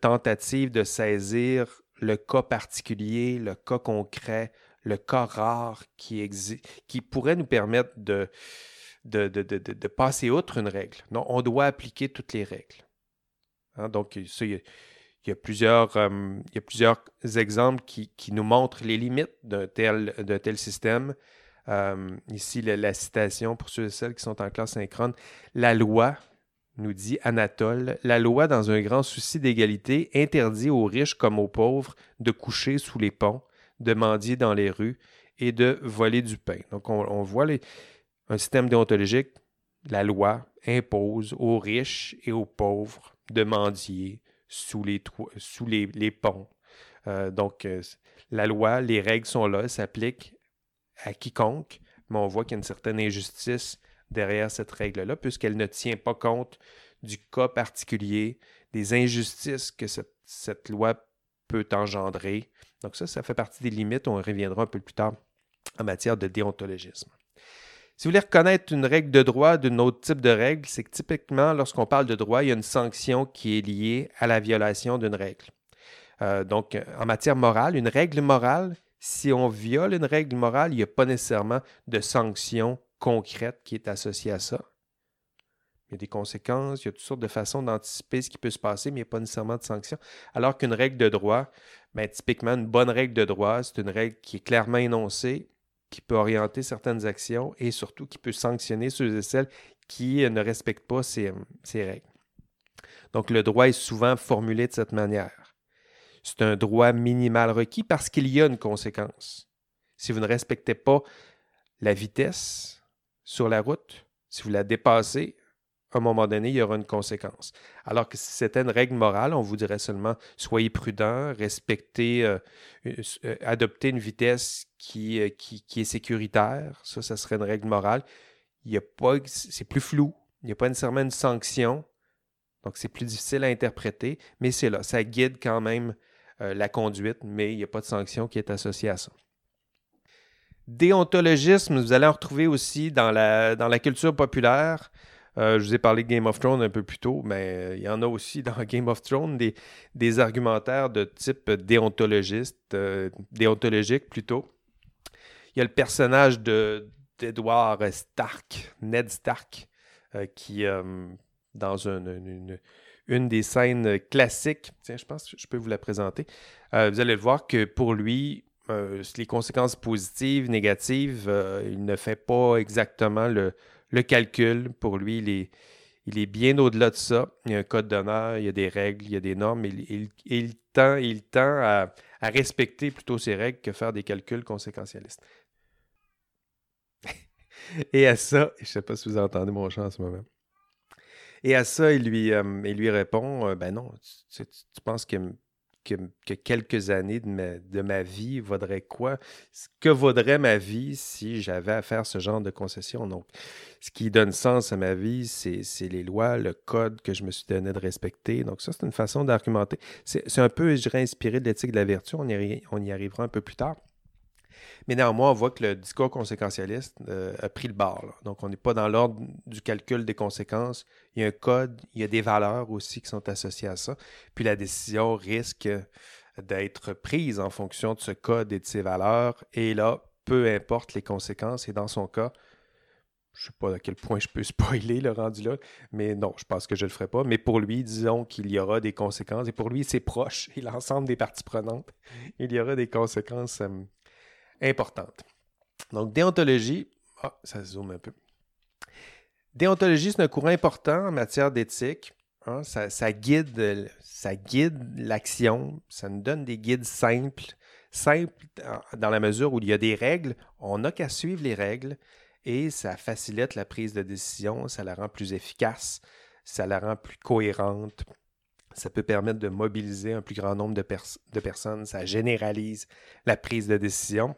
tentative de saisir le cas particulier, le cas concret, le cas rare qui, qui pourrait nous permettre de, passer outre une règle. Non, on doit appliquer toutes les règles. Hein, donc, ça, il y a, il y a plusieurs, euh, il y a plusieurs exemples qui, qui, nous montrent les limites d'un tel, tel système. Euh, ici, la, citation pour ceux et celles qui sont en classe synchrone. La loi, nous dit Anatole, la loi, dans un grand souci d'égalité, interdit aux riches comme aux pauvres de coucher sous les ponts, de mendier dans les rues et de voler du pain. Donc, on, on voit les, un système déontologique. La loi impose aux riches et aux pauvres de mendier, sous les, sous les, ponts. Euh, donc, euh, la loi, les règles sont là, s'appliquent à quiconque, mais on voit qu'il y a une certaine injustice derrière cette règle-là, puisqu'elle ne tient pas compte du cas particulier, des injustices que cette, cette, loi peut engendrer. Donc ça, ça fait partie des limites, on reviendra un peu plus tard en matière de déontologisme. Si vous voulez reconnaître une règle de droit d'un autre type de règle, c'est que typiquement, lorsqu'on parle de droit, il y a une sanction qui est liée à la violation d'une règle. Euh, donc, en matière morale, une règle morale, si on viole une règle morale, il n'y a pas nécessairement de sanction concrète qui est associée à ça. Il y a des conséquences, il y a toutes sortes de façons d'anticiper ce qui peut se passer, mais il n'y a pas nécessairement de sanction. Alors qu'une règle de droit, ben, typiquement, une bonne règle de droit, c'est une règle qui est clairement énoncée, qui peut orienter certaines actions et surtout qui peut sanctionner ceux et celles qui ne respectent pas ces, ces règles. Donc, le droit est souvent formulé de cette manière. C'est un droit minimal requis parce qu'il y a une conséquence. Si vous ne respectez pas la vitesse sur la route, si vous la dépassez, à un moment donné, il y aura une conséquence. Alors que si c'était une règle morale, on vous dirait seulement soyez prudent, respectez, euh, euh, adoptez une vitesse qui, euh, qui, est sécuritaire. Ça, ça serait une règle morale. Il y a pas, c'est plus flou. Il n'y a pas nécessairement une sanction. Donc, c'est plus difficile à interpréter, mais c'est là. Ça guide quand même la conduite, mais il n'y a pas de sanction qui est associée à ça. Déontologisme, vous allez en retrouver aussi dans la culture populaire. Euh, je vous ai parlé de Game of Thrones un peu plus tôt, mais euh, il y en a aussi dans Game of Thrones des, des argumentaires de type déontologiste, euh, déontologique plutôt. Il y a le personnage d'Edward Stark, Ned Stark, qui, dans une, une, des scènes classiques, tiens, je pense que je peux vous la présenter, vous allez le voir que pour lui, les conséquences positives, négatives, il ne fait pas exactement le, le calcul, pour lui, il est, il est bien au-delà de ça. Il y a un code d'honneur, il y a des règles, il y a des normes. Il, il, tend, il tend à, respecter plutôt ces règles que faire des calculs conséquentialistes. Et à ça, je ne sais pas si vous entendez mon chant en ce moment. Et à ça, il lui, euh, lui répond euh, Ben non, tu, tu penses que que, quelques années de ma, vie vaudraient quoi? Que vaudrait ma vie si j'avais à faire ce genre de concession? Donc, ce qui donne sens à ma vie, c'est les lois, le code que je me suis donné de respecter. Donc, ça, c'est une façon d'argumenter. C'est un peu, je dirais, inspiré de l'éthique de la vertu. On on y arrivera un peu plus tard. Mais néanmoins, on voit que le discours conséquentialiste euh, a pris le bord. Donc, on n'est pas dans l'ordre du calcul des conséquences. Il y a un code, il y a des valeurs aussi qui sont associées à ça. Puis la décision risque d'être prise en fonction de ce code et de ces valeurs. Et là, peu importe les conséquences. Et dans son cas, je ne sais pas à quel point je peux spoiler le rendu là, mais non, je pense que je ne le ferai pas. Mais pour lui, disons qu'il y aura des conséquences. Et pour lui, ses proches et l'ensemble des parties prenantes, il y aura des conséquences euh, importante. Donc, déontologie, ah, ça zoome un peu. Déontologie, c'est un courant important en matière d'éthique. Hein. ça, guide, l'action, ça nous donne des guides simples, simples dans la mesure où il y a des règles, on n'a qu'à suivre les règles et ça facilite la prise de décision, ça la rend plus efficace, ça la rend plus cohérente, ça peut permettre de mobiliser un plus grand nombre de personnes, ça généralise la prise de décision.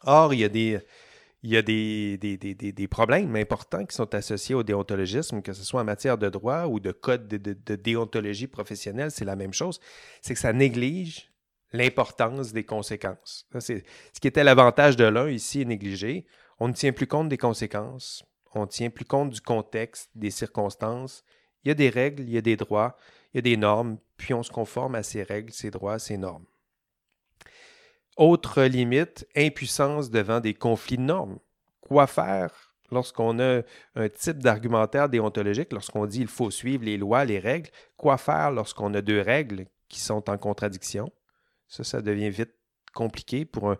Or, il y a des, problèmes importants qui sont associés au déontologisme, que ce soit en matière de droit ou de code de, déontologie professionnelle, c'est la même chose. C'est que ça néglige l'importance des conséquences. ce qui était l'avantage de l'un ici est négligé. On ne tient plus compte des conséquences, on ne tient plus compte du contexte, des circonstances. Il y a des règles, il y a des droits, il y a des normes, puis on se conforme à ces règles, ces droits, ces normes. Autre limite, impuissance devant des conflits de normes. Quoi faire lorsqu'on a un type d'argumentaire déontologique, lorsqu'on dit il faut suivre les lois, les règles? Quoi faire lorsqu'on a deux règles qui sont en contradiction? Ça, ça devient vite compliqué pour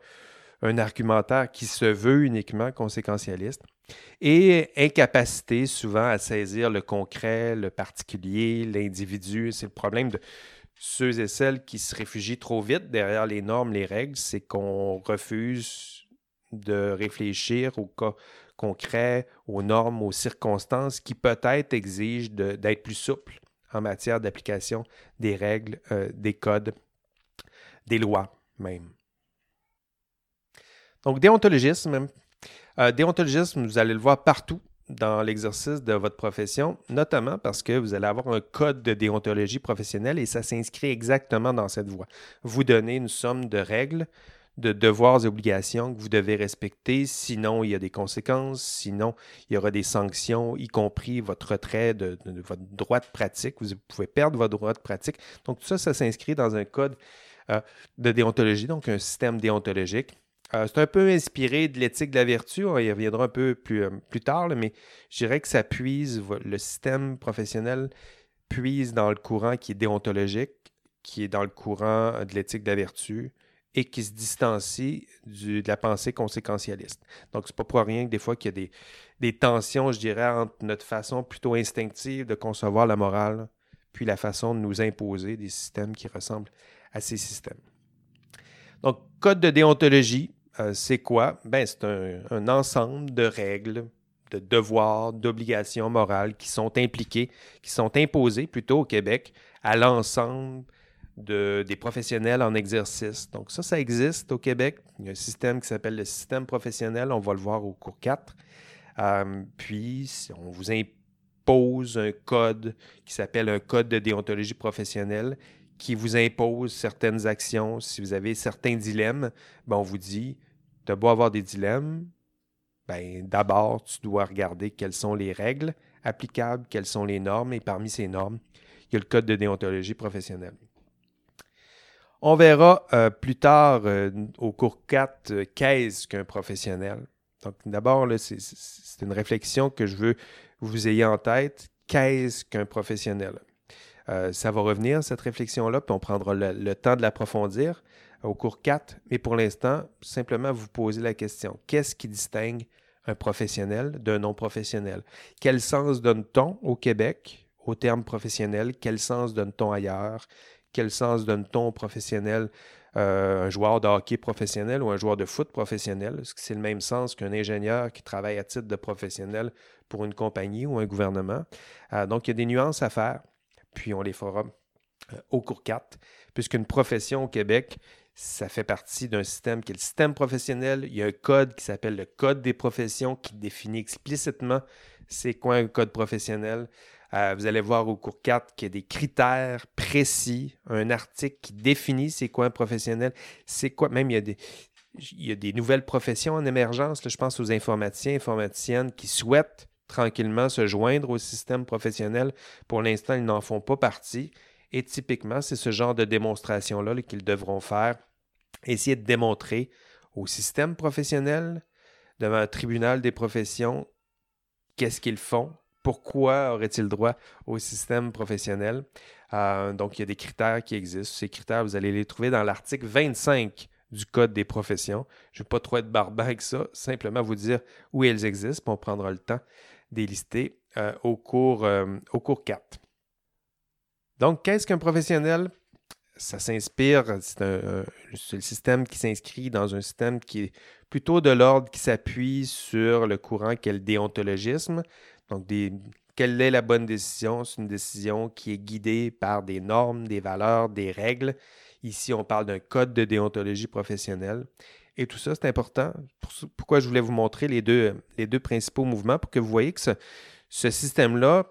un, argumentaire qui se veut uniquement conséquentialiste. Et incapacité souvent à saisir le concret, le particulier, l'individu. C'est le problème de ceux et celles qui se réfugient trop vite derrière les normes, les règles, c'est qu'on refuse de réfléchir au cas concret, aux normes, aux circonstances qui peut-être exigent d'être plus souple en matière d'application des règles, euh, des codes, des lois même. Donc, déontologisme. Euh, déontologisme, vous allez le voir partout dans l'exercice de votre profession, notamment parce que vous allez avoir un code de déontologie professionnelle et ça s'inscrit exactement dans cette voie. Vous donnez une somme de règles, de devoirs et obligations que vous devez respecter, sinon il y a des conséquences, sinon il y aura des sanctions, y compris votre retrait de, votre droit de pratique. Vous pouvez perdre votre droit de pratique. Donc tout ça, ça s'inscrit dans un code euh, de déontologie, donc un système déontologique. Euh, c'est un peu inspiré de l'éthique de la vertu, on y reviendra un peu plus, euh, plus tard, mais je dirais que ça puise, le système professionnel puise dans le courant qui est déontologique, qui est dans le courant de l'éthique de la vertu, et qui se distancie de la pensée conséquentialiste. Donc, c'est pas pour rien que des fois qu'il y a des, des, tensions, je dirais, entre notre façon plutôt instinctive de concevoir la morale, puis la façon de nous imposer des systèmes qui ressemblent à ces systèmes. Donc, code de déontologie, euh, c'est quoi? Ben, c'est un, ensemble de règles, de devoirs, d'obligations morales qui sont impliquées, qui sont imposées plutôt au Québec à l'ensemble des professionnels en exercice. Donc ça, ça existe au Québec. Il y a un système qui s'appelle le système professionnel. On va le voir au cours 4. Euh, puis, on vous impose un code qui s'appelle un code de déontologie professionnelle qui vous impose certaines actions. Si vous avez certains dilemmes, ben on vous dit, tu as beau avoir des dilemmes, ben d'abord, tu dois regarder quelles sont les règles applicables, quelles sont les normes, et parmi ces normes, il y a le code de déontologie professionnelle. On verra euh, plus tard euh, au cours 4 euh, qu'est-ce qu'un professionnel. Donc d'abord, c'est une réflexion que je veux que vous ayez en tête. Qu'est-ce qu'un professionnel? Ça va revenir, cette réflexion-là, puis on prendra le, temps de l'approfondir au cours 4. Mais pour l'instant, simplement vous poser la question. Qu'est-ce qui distingue un professionnel d'un non-professionnel? Quel sens donne-t-on au Québec au terme professionnel? Quel sens donne-t-on ailleurs? quel sens donne-t-on professionnel, euh, un joueur de hockey professionnel ou un joueur de foot professionnel? Est-ce que c'est le même sens qu'un ingénieur qui travaille à titre de professionnel pour une compagnie ou un gouvernement? Euh, donc, il y a des nuances à faire, puis on les fera euh, au cours 4, puisqu'une profession au Québec, ça fait partie d'un système qui est le système professionnel. Il y a un code qui s'appelle le Code des professions qui définit explicitement c'est quoi un code professionnel. Euh, vous allez voir au cours 4 qu'il y a des critères précis, un article qui définit c'est quoi un professionnel, c'est quoi, même il y a des, il y a des nouvelles professions en émergence. je pense aux informaticiens, informaticiennes qui souhaitent tranquillement se joindre au système professionnel. Pour l'instant, ils n'en font pas partie. Et typiquement, c'est ce genre de démonstration-là qu'ils devront faire. Essayer de démontrer au système professionnel, devant un tribunal des professions, qu'est-ce qu'ils font, pourquoi aurait-il droit au système professionnel? Euh, donc, il y a des critères qui existent. Ces critères, vous allez les trouver dans l'article 25 du Code des professions. Je ne vais pas trop être barbare avec ça, simplement vous dire où elles existent, puis on prendra le temps de lister euh, au, cours, euh, au cours 4. Donc, qu'est-ce qu'un professionnel? Ça s'inspire, c'est le système qui s'inscrit dans un système qui est plutôt de l'ordre qui s'appuie sur le courant qu'est le déontologisme, donc, quelle est la bonne décision? C'est une décision qui est guidée par des normes, des valeurs, des règles. Ici, on parle d'un code de déontologie professionnelle. Et tout ça, c'est important. Pourquoi je voulais vous montrer les deux, les deux principaux mouvements pour que vous voyez que ce, système-là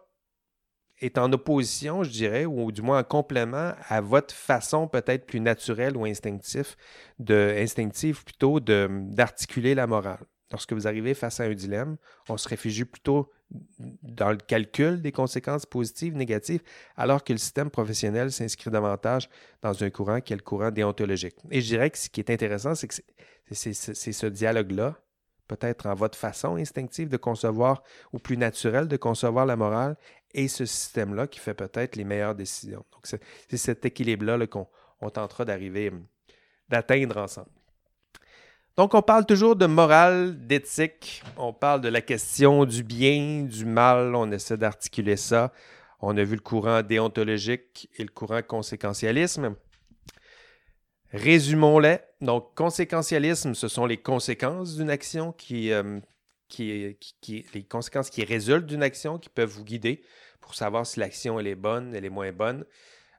est en opposition, je dirais, ou du moins en complément à votre façon peut-être plus naturelle ou instinctive, de, instinctive plutôt d'articuler la morale. Lorsque vous arrivez face à un dilemme, on se réfugie plutôt dans le calcul des conséquences positives, négatives, alors que le système professionnel s'inscrit davantage dans un courant qui est le courant déontologique. Et je dirais que ce qui est intéressant, c'est que c'est ce dialogue-là, peut-être en votre façon instinctive de concevoir ou plus naturelle de concevoir la morale, et ce système-là qui fait peut-être les meilleures décisions. Donc, c'est cet équilibre-là qu'on tentera d'arriver, d'atteindre ensemble. Donc, on parle toujours de morale, d'éthique. On parle de la question du bien, du mal. On essaie d'articuler ça. On a vu le courant déontologique et le courant conséquentialisme. Résumons-les. Donc, conséquentialisme, ce sont les conséquences d'une action qui, euh, les conséquences qui résultent d'une action qui peuvent vous guider pour savoir si l'action est bonne, elle est moins bonne.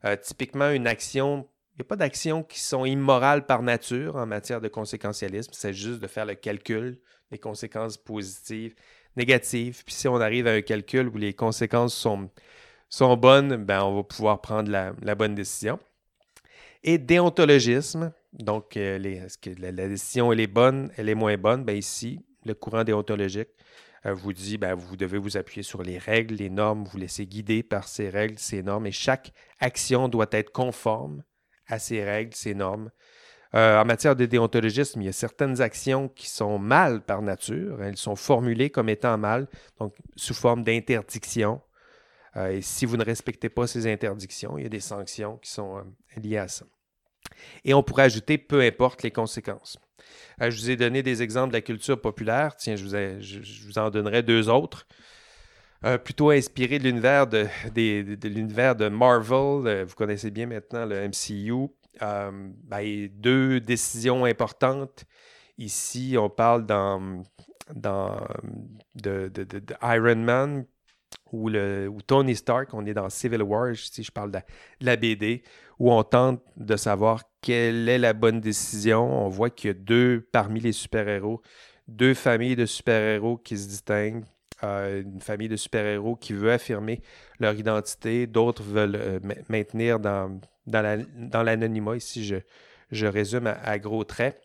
Euh, typiquement, une action il n'y a pas d'actions qui sont immorales par nature en matière de conséquentialisme. C'est juste de faire le calcul des conséquences positives, négatives. Puis si on arrive à un calcul où les conséquences sont, sont bonnes, ben on va pouvoir prendre la, bonne décision. Et déontologisme, Donc, est-ce que la, décision elle est bonne, elle est moins bonne? Bien, ici, le courant déontologique vous dit ben, vous devez vous appuyer sur les règles, les normes, vous laisser guider par ces règles, ces normes, et chaque action doit être conforme à ces règles, ces normes. Euh, en matière de déontologisme, il y a certaines actions qui sont mal par nature. Elles sont formulées comme étant mal, donc sous forme d'interdiction. Euh, et si vous ne respectez pas ces interdictions, il y a des sanctions qui sont euh, liées à ça. Et on pourrait ajouter peu importe les conséquences. je vous ai donné des exemples de la culture populaire. Tiens, je vous, en donnerai deux autres. Plutôt inspirés de l'univers de, de l'univers de Marvel. vous connaissez bien maintenant le MCU. Euh, ben, deux décisions importantes. Ici, on parle dans, dans de, Iron Man ou, le, Tony Stark, on est dans Civil War, ici je parle de la, BD, où on tente de savoir quelle est la bonne décision. On voit qu'il y a deux parmi les super-héros, deux familles de super-héros qui se distinguent. Une famille de super-héros qui veut affirmer leur identité, d'autres veulent euh, maintenir dans, l'anonymat. Ici, je, résume à, gros traits.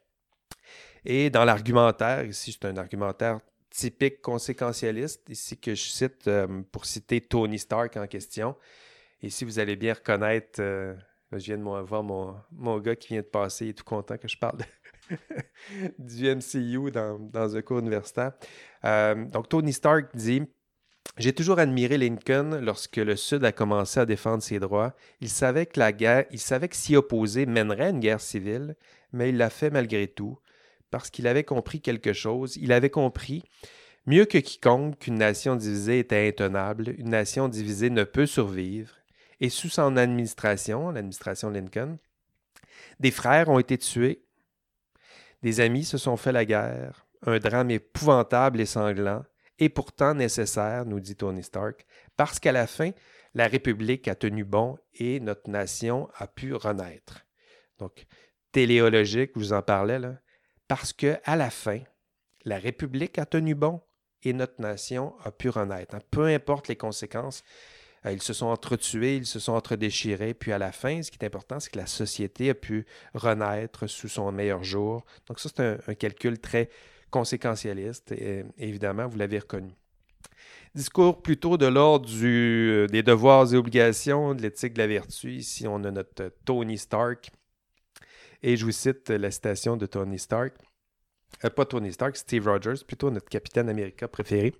Et dans l'argumentaire, ici, c'est un argumentaire typique conséquentialiste, ici que je cite euh, pour citer Tony Stark en question. Ici, vous allez bien reconnaître, euh, je viens de voir mon, mon, gars qui vient de passer, il est tout content que je parle du MCU dans, un cours universitaire. Euh, donc, Tony Stark dit j'ai toujours admiré Lincoln lorsque le Sud a commencé à défendre ses droits. Il savait que la guerre, il savait que s'y opposer mènerait une guerre civile, mais il l'a fait malgré tout, parce qu'il avait compris quelque chose. Il avait compris, mieux que quiconque, qu'une nation divisée était intenable, une nation divisée ne peut survivre. Et sous son administration, l'administration Lincoln, des frères ont été tués, des amis se sont fait la guerre, un drame épouvantable et sanglant, et pourtant nécessaire, nous dit Tony Stark, parce qu'à la fin, la République a tenu bon et notre nation a pu renaître. Donc, téléologique, je vous en parlais, là, parce qu'à la fin, la République a tenu bon et notre nation a pu renaître. Hein. Peu importe les conséquences, ils se sont entretués, ils se sont entredéchirés, puis à la fin, ce qui est important, c'est que la société a pu renaître sous son meilleur jour. Donc ça, c'est un calcul très conséquentialiste, et, évidemment, vous l'avez reconnu. Discours plutôt de l'ordre euh, des devoirs et obligations, de l'éthique de la vertu. Ici, on a notre Tony Stark. Et je vous cite la citation de Tony Stark. Euh, pas Tony Stark, Steve Rogers, plutôt notre capitaine américain préféré.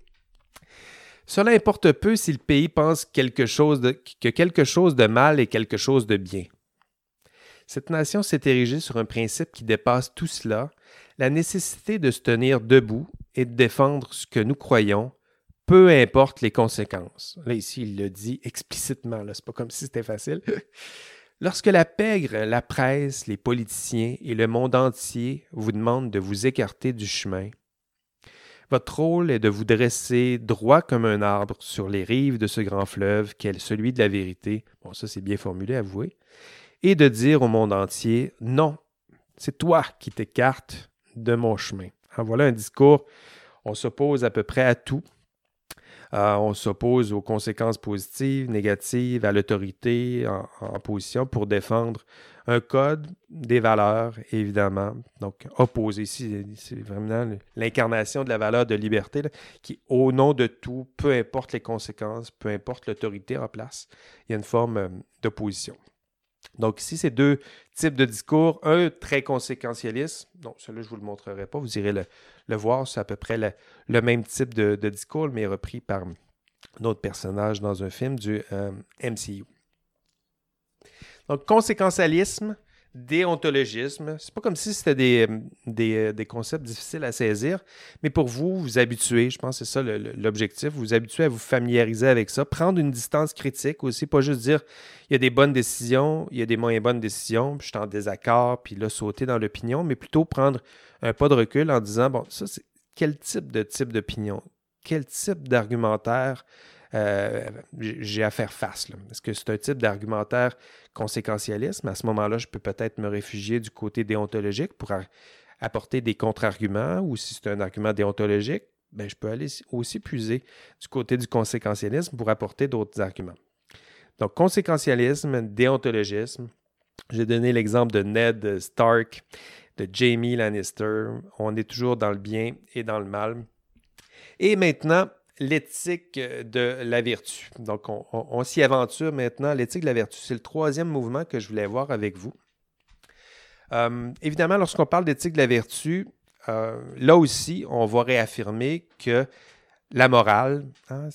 Cela importe peu si le pays pense quelque chose que quelque chose de mal est quelque chose de bien. Cette nation s'est érigée sur un principe qui dépasse tout cela la nécessité de se tenir debout et de défendre ce que nous croyons, peu importe les conséquences. Là, ici, il le dit explicitement, c'est pas comme si c'était facile. Lorsque la pègre, la presse, les politiciens et le monde entier vous demandent de vous écarter du chemin, votre rôle est de vous dresser droit comme un arbre sur les rives de ce grand fleuve qu'est celui de la vérité. Bon, ça c'est bien formulé, avouez. Et de dire au monde entier, non, c'est toi qui t'écartes de mon chemin. En voilà un discours. On s'oppose à peu près à tout. Euh, on s'oppose aux conséquences positives, négatives, à l'autorité en, position pour défendre un code, des valeurs, évidemment. Donc, opposé ici, c'est vraiment l'incarnation de la valeur de liberté qui, au nom de tout, peu importe les conséquences, peu importe l'autorité en place, il y a une forme euh, d'opposition. Donc ici, c'est deux types de discours. Un très conséquentialiste. Donc celui-là, je ne vous le montrerai pas. Vous irez le, voir. C'est à peu près le, même type de, discours, mais repris par notre personnage dans un film du euh, MCU. Donc, conséquentialisme, déontologisme. C'est pas comme si c'était des, des, des, concepts difficiles à saisir, mais pour vous, vous habituer, je pense que c'est ça l'objectif, vous habituer à vous familiariser avec ça, prendre une distance critique aussi, pas juste dire il y a des bonnes décisions, il y a des moins bonnes décisions, puis je suis en désaccord, puis là, sauter dans l'opinion, mais plutôt prendre un pas de recul en disant bon, ça, c'est quel type de type d'opinion, quel type d'argumentaire euh, j'ai à faire face. Est-ce que c'est un type d'argumentaire conséquentialisme? À ce moment-là, je peux peut-être me réfugier du côté déontologique pour apporter des contre-arguments ou si c'est un argument déontologique, ben, je peux aller aussi puiser du côté du conséquentialisme pour apporter d'autres arguments. Donc, conséquentialisme, déontologisme, J'ai donné l'exemple de Ned Stark, de Jamie Lannister. On est toujours dans le bien et dans le mal. Et maintenant, l'éthique de la vertu. Donc, on, s'y aventure maintenant. L'éthique de la vertu, c'est le troisième mouvement que je voulais voir avec vous. Euh, évidemment, lorsqu'on parle d'éthique de la vertu, euh, là aussi, on va réaffirmer que la morale, hein,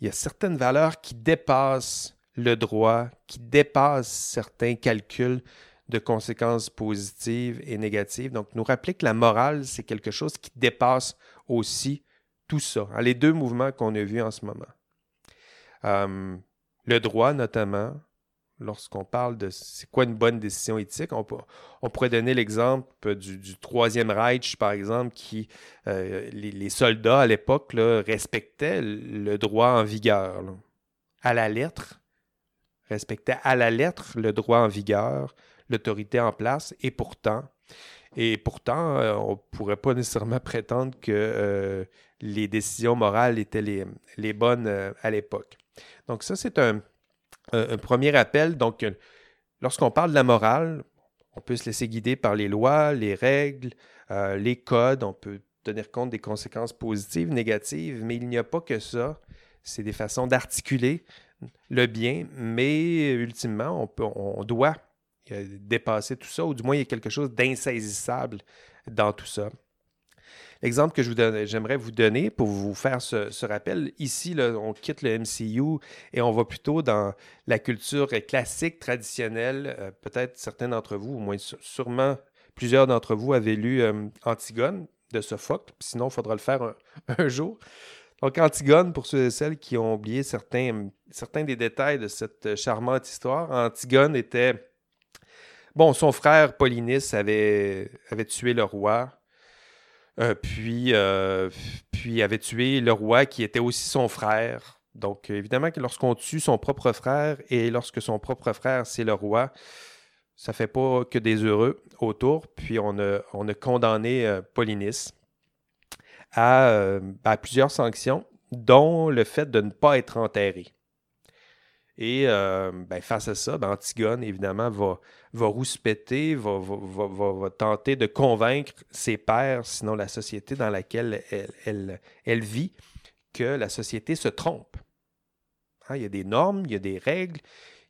il y a certaines valeurs qui dépassent le droit, qui dépassent certains calculs de conséquences positives et négatives. Donc, nous rappeler que la morale, c'est quelque chose qui dépasse aussi tout ça, hein, les deux mouvements qu'on a vus en ce moment. Euh, le droit, notamment, lorsqu'on parle de c'est quoi une bonne décision éthique, on, pourrait donner l'exemple du, Troisième Reich, par exemple, qui euh, les, soldats à l'époque respectaient le droit en vigueur, à la lettre, respectaient à la lettre le droit en vigueur, l'autorité en place, et pourtant, et pourtant, euh, on ne pourrait pas nécessairement prétendre que les décisions morales étaient les, bonnes euh, à l'époque. Donc ça, c'est un, premier appel. Donc, euh, lorsqu'on parle de la morale, on peut se laisser guider par les lois, les règles, euh, les codes, on peut tenir compte des conséquences positives, négatives, mais il n'y a pas que ça. C'est des façons d'articuler le bien, mais ultimement, on doit dépasser tout ça, ou du moins il y a quelque chose d'insaisissable dans tout ça. L'exemple que j'aimerais vous donner pour vous faire ce, rappel, ici, on quitte le MCU et on va plutôt dans la culture classique, traditionnelle. Euh, peut-être certains d'entre vous, au moins sûrement plusieurs d'entre vous, avaient lu euh, Antigone de Sophocle. Sinon, il faudra le faire un, jour. Donc, Antigone, pour ceux et celles qui ont oublié certains des détails de cette charmante histoire, Antigone était... Bon, son frère Polynice avait, tué le roi. Euh, puis, euh, puis avait tué le roi qui était aussi son frère. Donc, évidemment que lorsqu'on tue son propre frère et lorsque son propre frère, c'est le roi, ça fait pas que des heureux autour. Puis, on a, on a condamné euh, Polynice à, à, plusieurs sanctions, dont le fait de ne pas être enterré. Et euh, ben, face à ça, ben, Antigone, évidemment, va, va rouspéter, va, va, tenter de convaincre ses pairs, sinon la société dans laquelle elle, elle, vit, que la société se trompe. Hein, il y a des normes, il y a des règles,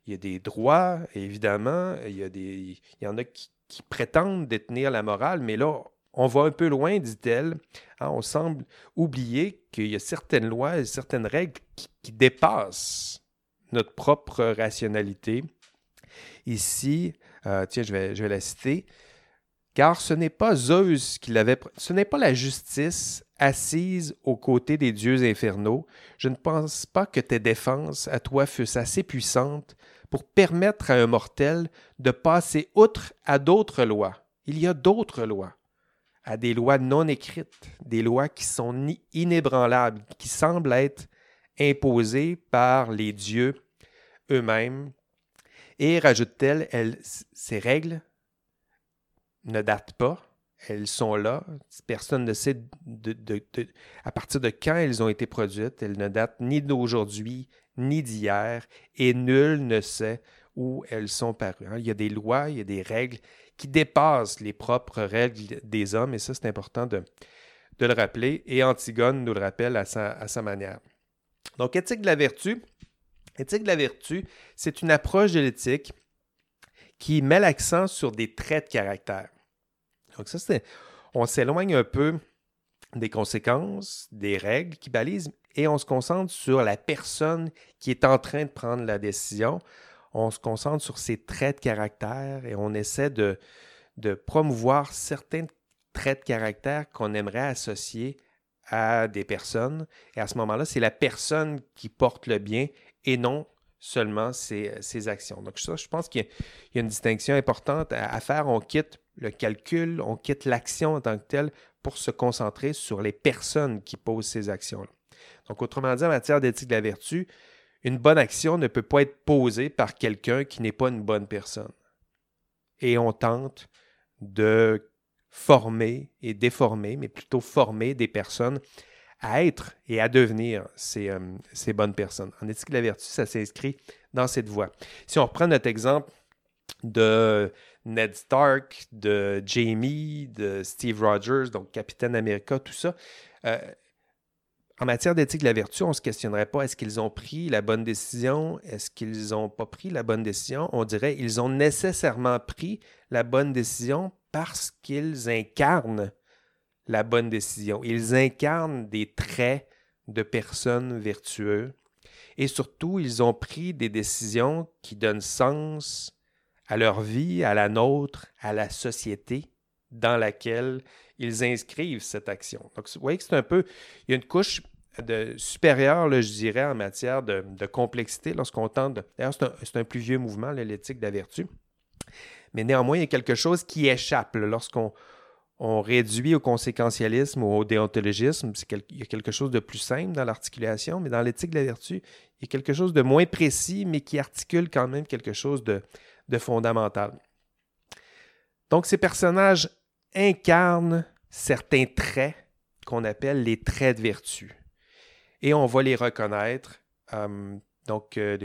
il y a des droits, évidemment. Il y, a des, il y en a qui, prétendent détenir la morale, mais là, on va un peu loin, dit-elle. Hein, on semble oublier qu'il y a certaines lois et certaines règles qui dépassent notre propre rationalité. Ici, euh, tiens, je vais, je vais la citer. Car ce n'est pas Zeus qui l'avait. Ce n'est pas la justice assise aux côtés des dieux infernaux. Je ne pense pas que tes défenses à toi fussent assez puissantes pour permettre à un mortel de passer outre à d'autres lois. Il y a d'autres lois, à des lois non écrites, des lois qui sont inébranlables, qui semblent être imposées par les dieux eux-mêmes. Et rajoute-t-elle, ces règles ne datent pas, elles sont là. Personne ne sait à partir de quand elles ont été produites. Elles ne datent ni d'aujourd'hui, ni d'hier, et nul ne sait où elles sont parues. Hein. Il y a des lois, il y a des règles qui dépassent les propres règles des hommes, et ça, c'est important de, le rappeler. Et Antigone nous le rappelle à sa manière. Donc, éthique de la vertu, L'éthique de la vertu, c'est une approche de l'éthique qui met l'accent sur des traits de caractère. Donc ça, c'est, on s'éloigne un peu des conséquences, des règles qui balisent, et on se concentre sur la personne qui est en train de prendre la décision. On se concentre sur ses traits de caractère et on essaie de promouvoir certains traits de caractère qu'on aimerait associer à des personnes. Et à ce moment-là, c'est la personne qui porte le bien et non seulement ses, actions. Donc ça, je pense qu'il y, a une distinction importante à, faire. On quitte le calcul, on quitte l'action en tant que telle pour se concentrer sur les personnes qui posent ces actions-là. Donc autrement dit, en matière d'éthique de la vertu, une bonne action ne peut pas être posée par quelqu'un qui n'est pas une bonne personne. Et on tente de former et déformer, mais plutôt former des personnes à être et à devenir euh, ces, bonnes personnes. En éthique de la vertu, ça s'inscrit dans cette voie. Si on reprend notre exemple de Ned Stark, de Jamie, de Steve Rogers, donc Capitaine America, tout ça. Euh, en matière d'éthique de la vertu, on ne se questionnerait pas est-ce qu'ils ont pris la bonne décision, est-ce qu'ils n'ont pas pris la bonne décision? On dirait ils ont nécessairement pris la bonne décision parce qu'ils incarnent la bonne décision. Ils incarnent des traits de personnes vertueuses et surtout, ils ont pris des décisions qui donnent sens à leur vie, à la nôtre, à la société dans laquelle ils inscrivent cette action. Donc, vous voyez que c'est un peu, il y a une couche de, supérieure, je dirais, en matière de, complexité lorsqu'on tente. D'ailleurs, c'est un, plus vieux mouvement, l'éthique de la vertu. Mais néanmoins, il y a quelque chose qui échappe lorsqu'on on réduit au conséquentialisme ou au déontologisme. il y a quelque chose de plus simple dans l'articulation, mais dans l'éthique de la vertu, il y a quelque chose de moins précis, mais qui articule quand même quelque chose de, de fondamental. Donc, ces personnages incarnent certains traits qu'on appelle les traits de vertu. Et on va les reconnaître. Euh, donc, euh,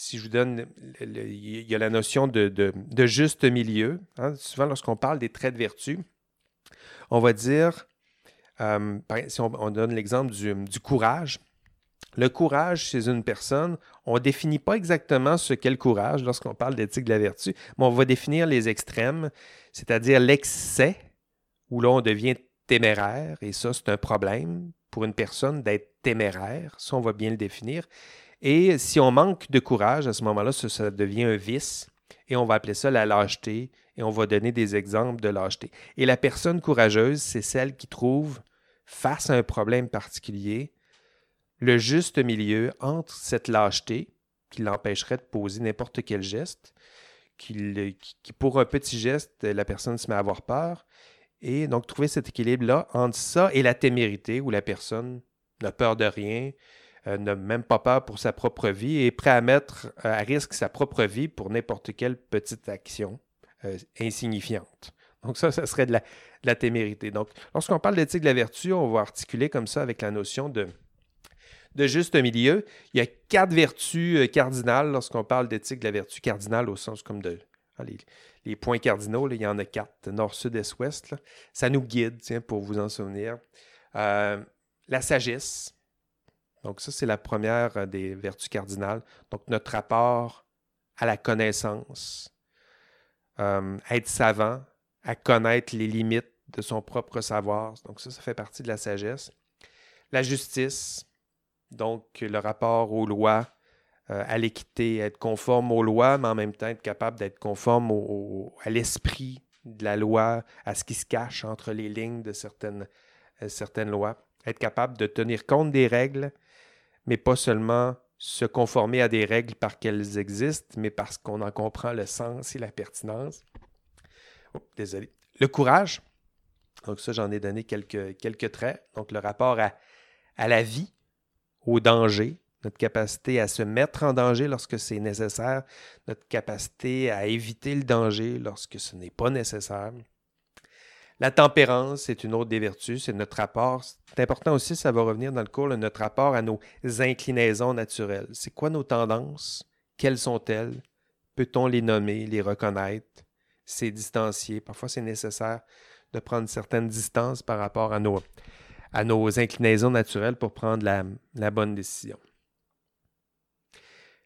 si je vous donne, il y a la notion de, juste milieu. Hein. souvent, lorsqu'on parle des traits de vertu, on va dire, euh, si on, donne l'exemple du, courage, le courage chez une personne, on ne définit pas exactement ce qu'est le courage lorsqu'on parle d'éthique de la vertu, mais on va définir les extrêmes, c'est-à-dire l'excès, où là on devient téméraire, et ça c'est un problème pour une personne d'être téméraire, ça on va bien le définir. Et si on manque de courage, à ce moment-là, ça devient un vice, et on va appeler ça la lâcheté, et on va donner des exemples de lâcheté. Et la personne courageuse, c'est celle qui trouve, face à un problème particulier, le juste milieu entre cette lâcheté, qui l'empêcherait de poser n'importe quel geste, qui, qui, pour un petit geste, la personne se met à avoir peur, et donc trouver cet équilibre-là entre ça et la témérité, où la personne n'a peur de rien, euh, n'a même pas peur pour sa propre vie et prêt à mettre à risque sa propre vie pour n'importe quelle petite action euh, insignifiante. Donc ça, ça serait de la, témérité. Donc lorsqu'on parle d'éthique de la vertu, on va articuler comme ça avec la notion de, de juste milieu. Il y a quatre vertus euh, cardinales lorsqu'on parle d'éthique de la vertu cardinale au sens comme de ah, les, points cardinaux. il y en a quatre, nord, sud, est, ouest. Ça nous guide, tiens, pour vous en souvenir. la sagesse, donc, ça, c'est la première euh, des vertus cardinales. Donc, notre rapport à la connaissance, euh, être savant, à connaître les limites de son propre savoir. Donc, ça, ça fait partie de la sagesse. La justice, donc le rapport aux lois, euh, à l'équité, être conforme aux lois, mais en même temps être capable d'être conforme à l'esprit de la loi, à ce qui se cache entre les lignes de certaines, certaines lois. Être capable de tenir compte des règles, mais pas seulement se conformer à des règles parce qu'elles existent, mais parce qu'on en comprend le sens et la pertinence. Oh, désolé. Le courage. Donc ça, j'en ai donné quelques, traits. Donc le rapport à la vie, au danger, notre capacité à se mettre en danger lorsque c'est nécessaire, notre capacité à éviter le danger lorsque ce n'est pas nécessaire, la tempérance, c'est une autre des vertus, c'est notre rapport. C'est important aussi, ça va revenir dans le cours, notre rapport à nos inclinaisons naturelles. C'est quoi nos tendances? Quelles sont-elles? Peut-on les nommer, les reconnaître, c'est distancier? Parfois, c'est nécessaire de prendre certaines distances par rapport à nos, à inclinaisons naturelles pour prendre la, bonne décision.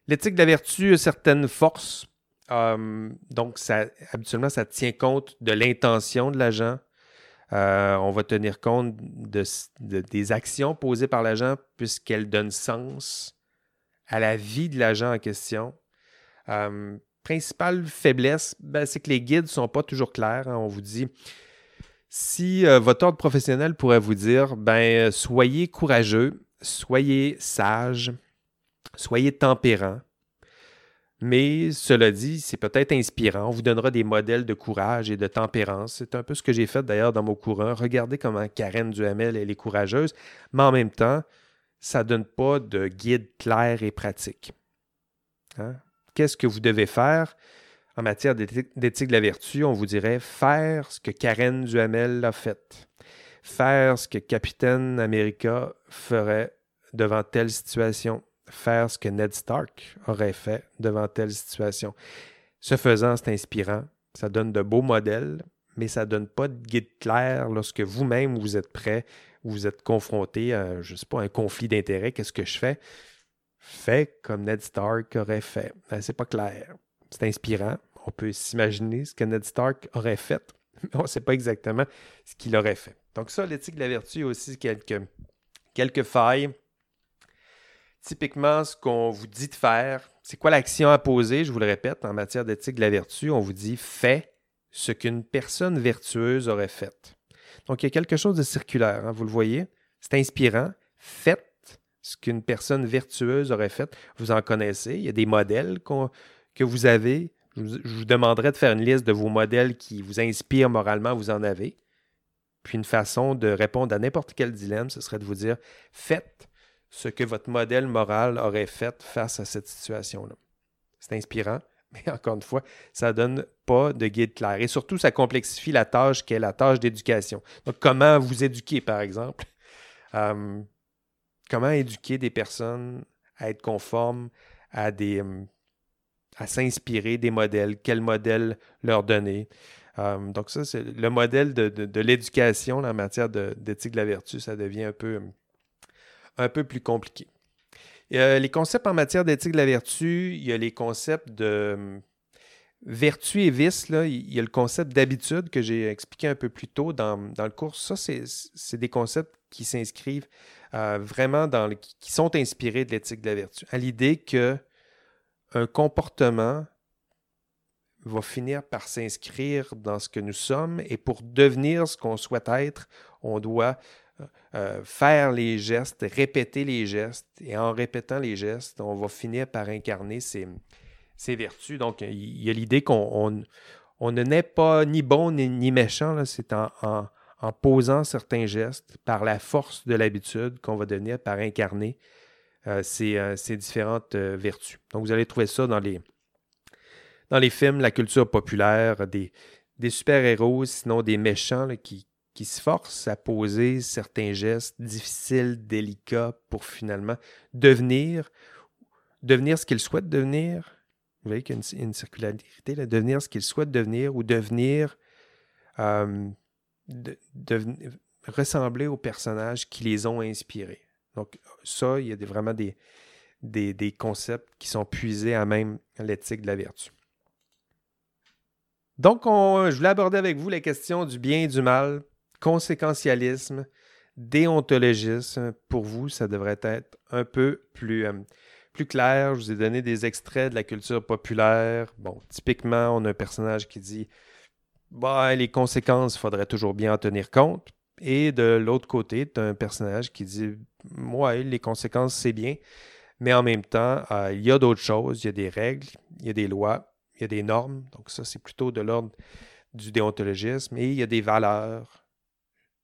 L'éthique de la vertu a certaines forces. Euh, donc, ça, habituellement, ça tient compte de l'intention de l'agent, euh, on va tenir compte des actions posées par l'agent puisqu'elles donnent sens à la vie de l'agent en question. Euh, principale faiblesse, ben, c'est que les guides ne sont pas toujours clairs. Hein. On vous dit, si euh, votre ordre professionnel pourrait vous dire, ben, soyez courageux, soyez sage, soyez tempérant, mais cela dit, c'est peut-être inspirant. On vous donnera des modèles de courage et de tempérance. C'est un peu ce que j'ai fait d'ailleurs dans mon courant. Regardez comment Karen Duhamel elle est courageuse, mais en même temps, ça ne donne pas de guide clair et pratique. Hein? Qu'est-ce que vous devez faire? En matière d'éthique de la vertu? On vous dirait faire ce que Karen Duhamel a fait. Faire ce que Capitaine America ferait devant telle situation faire ce que Ned Stark aurait fait devant telle situation. Ce faisant, c'est inspirant. Ça donne de beaux modèles, mais ça ne donne pas de guide clair lorsque vous-même vous êtes prêt, vous êtes confronté à, je sais pas, un conflit d'intérêts. Qu'est-ce que je fais? Fais comme Ned Stark aurait fait. Ben, c'est pas clair. C'est inspirant. On peut s'imaginer ce que Ned Stark aurait fait, mais on ne sait pas exactement ce qu'il aurait fait. Donc ça, l'éthique de la vertu a aussi quelques, quelques failles. Typiquement, ce qu'on vous dit de faire, c'est quoi l'action à poser? Je vous le répète, en matière d'éthique de la vertu, on vous dit fais ce qu'une personne vertueuse aurait fait. Donc, il y a quelque chose de circulaire, hein, vous le voyez. C'est inspirant. Faites ce qu'une personne vertueuse aurait fait. Vous en connaissez. Il y a des modèles que vous avez. Je vous, je vous demanderai de faire une liste de vos modèles qui vous inspirent moralement. Vous en avez. Puis une façon de répondre à n'importe quel dilemme, ce serait de vous dire faites ce que votre modèle moral aurait fait face à cette situation-là. C'est inspirant, mais encore une fois, ça ne donne pas de guide clair. Et surtout, ça complexifie la tâche qui est la tâche d'éducation. Donc, comment vous éduquer, par exemple? Euh, comment éduquer des personnes à être conformes à des. Euh, à s'inspirer des modèles, quel modèle leur donner? Euh, donc, ça, c'est le modèle de, l'éducation en matière d'éthique de, la vertu, ça devient un peu, un peu plus compliqué. les concepts en matière d'éthique de la vertu, il y a les concepts de vertu et vice, là, il y a le concept d'habitude que j'ai expliqué un peu plus tôt dans, le cours. Ça, c'est des concepts qui s'inscrivent euh, vraiment dans le, qui sont inspirés de l'éthique de la vertu, à l'idée que un comportement va finir par s'inscrire dans ce que nous sommes et pour devenir ce qu'on souhaite être, on doit euh, faire les gestes, répéter les gestes et en répétant les gestes, on va finir par incarner ces, vertus. Donc, il y a l'idée qu'on on, ne naît pas ni bon ni, méchant. C'est en, en, posant certains gestes, par la force de l'habitude, qu'on va devenir par incarner euh, ces, euh, ces, différentes vertus. Donc, vous allez trouver ça dans les, dans les films, la culture populaire, des, des super-héros, sinon des méchants qui, qui se forcent à poser certains gestes difficiles, délicats, pour finalement devenir, devenir ce qu'ils souhaitent devenir, vous voyez qu'il y a une, circularité, là, devenir ce qu'ils souhaitent devenir ou devenir, euh, ressembler aux personnages qui les ont inspirés. Donc, ça, il y a vraiment des, des, concepts qui sont puisés à même l'éthique de la vertu. Donc, je voulais aborder avec vous la question du bien et du mal, conséquentialisme, déontologisme. Pour vous, ça devrait être un peu plus, euh, plus clair. Je vous ai donné des extraits de la culture populaire. Bon, typiquement, on a un personnage qui dit bah, les conséquences, il faudrait toujours bien en tenir compte. Et de l'autre côté, tu as un personnage qui dit Ouais, les conséquences, c'est bien. Mais en même temps, euh, il y a d'autres choses. Il y a des règles, il y a des lois, il y a des normes. Donc, ça, c'est plutôt de l'ordre du déontologisme. Et il y a des valeurs.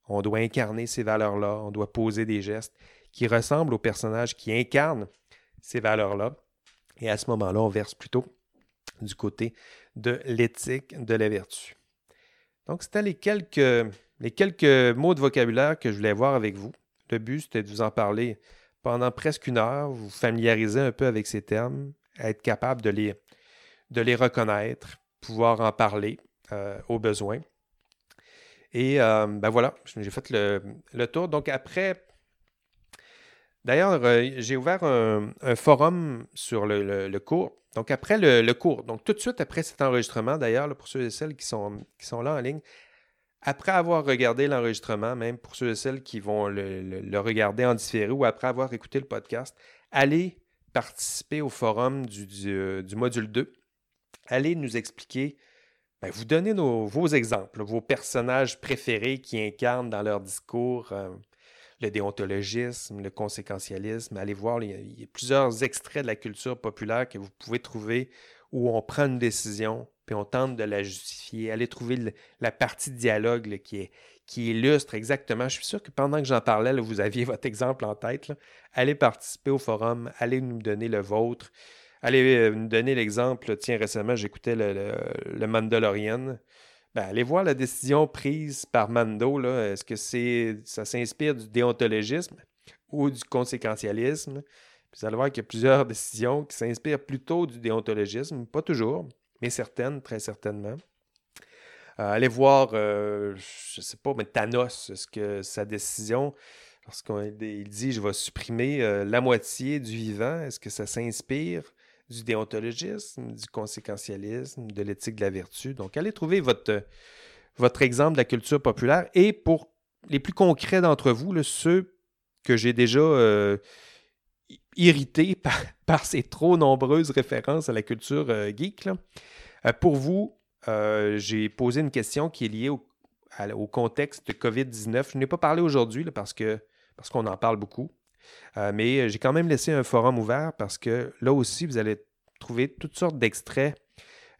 On doit incarner ces valeurs-là. On doit poser des gestes qui ressemblent au personnage qui incarne ces valeurs-là. Et à ce moment-là, on verse plutôt du côté de l'éthique de la vertu. Donc, c'était les quelques, les quelques mots de vocabulaire que je voulais voir avec vous. Le but, c'était de vous en parler pendant presque une heure, vous familiariser un peu avec ces termes, être capable de les, de les reconnaître, pouvoir en parler euh, au besoin. Et euh, ben voilà, j'ai fait le, tour. Donc après D'ailleurs, euh, j'ai ouvert un, forum sur le, cours. Donc, après le, cours, donc tout de suite après cet enregistrement, d'ailleurs, pour ceux et celles qui sont, qui sont là en ligne, après avoir regardé l'enregistrement, même pour ceux et celles qui vont le, regarder en différé ou après avoir écouté le podcast, allez participer au forum du, euh, module 2. Allez nous expliquer, ben, vous donner vos exemples, vos personnages préférés qui incarnent dans leur discours. Euh, le déontologisme, le conséquentialisme. Allez voir, il y, a, plusieurs extraits de la culture populaire que vous pouvez trouver où on prend une décision, puis on tente de la justifier. Allez trouver la partie dialogue qui illustre exactement. Je suis sûr que pendant que j'en parlais, vous aviez votre exemple en tête. Allez participer au forum, allez nous donner le vôtre. Allez euh, nous donner l'exemple. Tiens, récemment, j'écoutais le, le, Mandalorian. Ben, allez voir la décision prise par Mando. Est-ce que c'est ça s'inspire du déontologisme ou du conséquentialisme? vous allez voir qu'il y a plusieurs décisions qui s'inspirent plutôt du déontologisme, pas toujours, mais certaines, très certainement. Euh, allez voir, je ne sais pas, mais Thanos, est-ce que sa décision, lorsqu'il dit je vais supprimer la moitié du vivant, est-ce que ça s'inspire du déontologisme, du conséquentialisme, de l'éthique de la vertu? Donc, allez trouver votre, exemple de la culture populaire et pour les plus concrets d'entre vous, ceux que j'ai déjà euh, irrités par, ces trop nombreuses références à la culture euh, geek, euh, pour vous, j'ai posé une question qui est liée au, contexte de COVID-19. Je n'ai pas parlé aujourd'hui parce qu'on en parle beaucoup. Mais j'ai quand même laissé un forum ouvert parce que là aussi, vous allez trouver toutes sortes d'extraits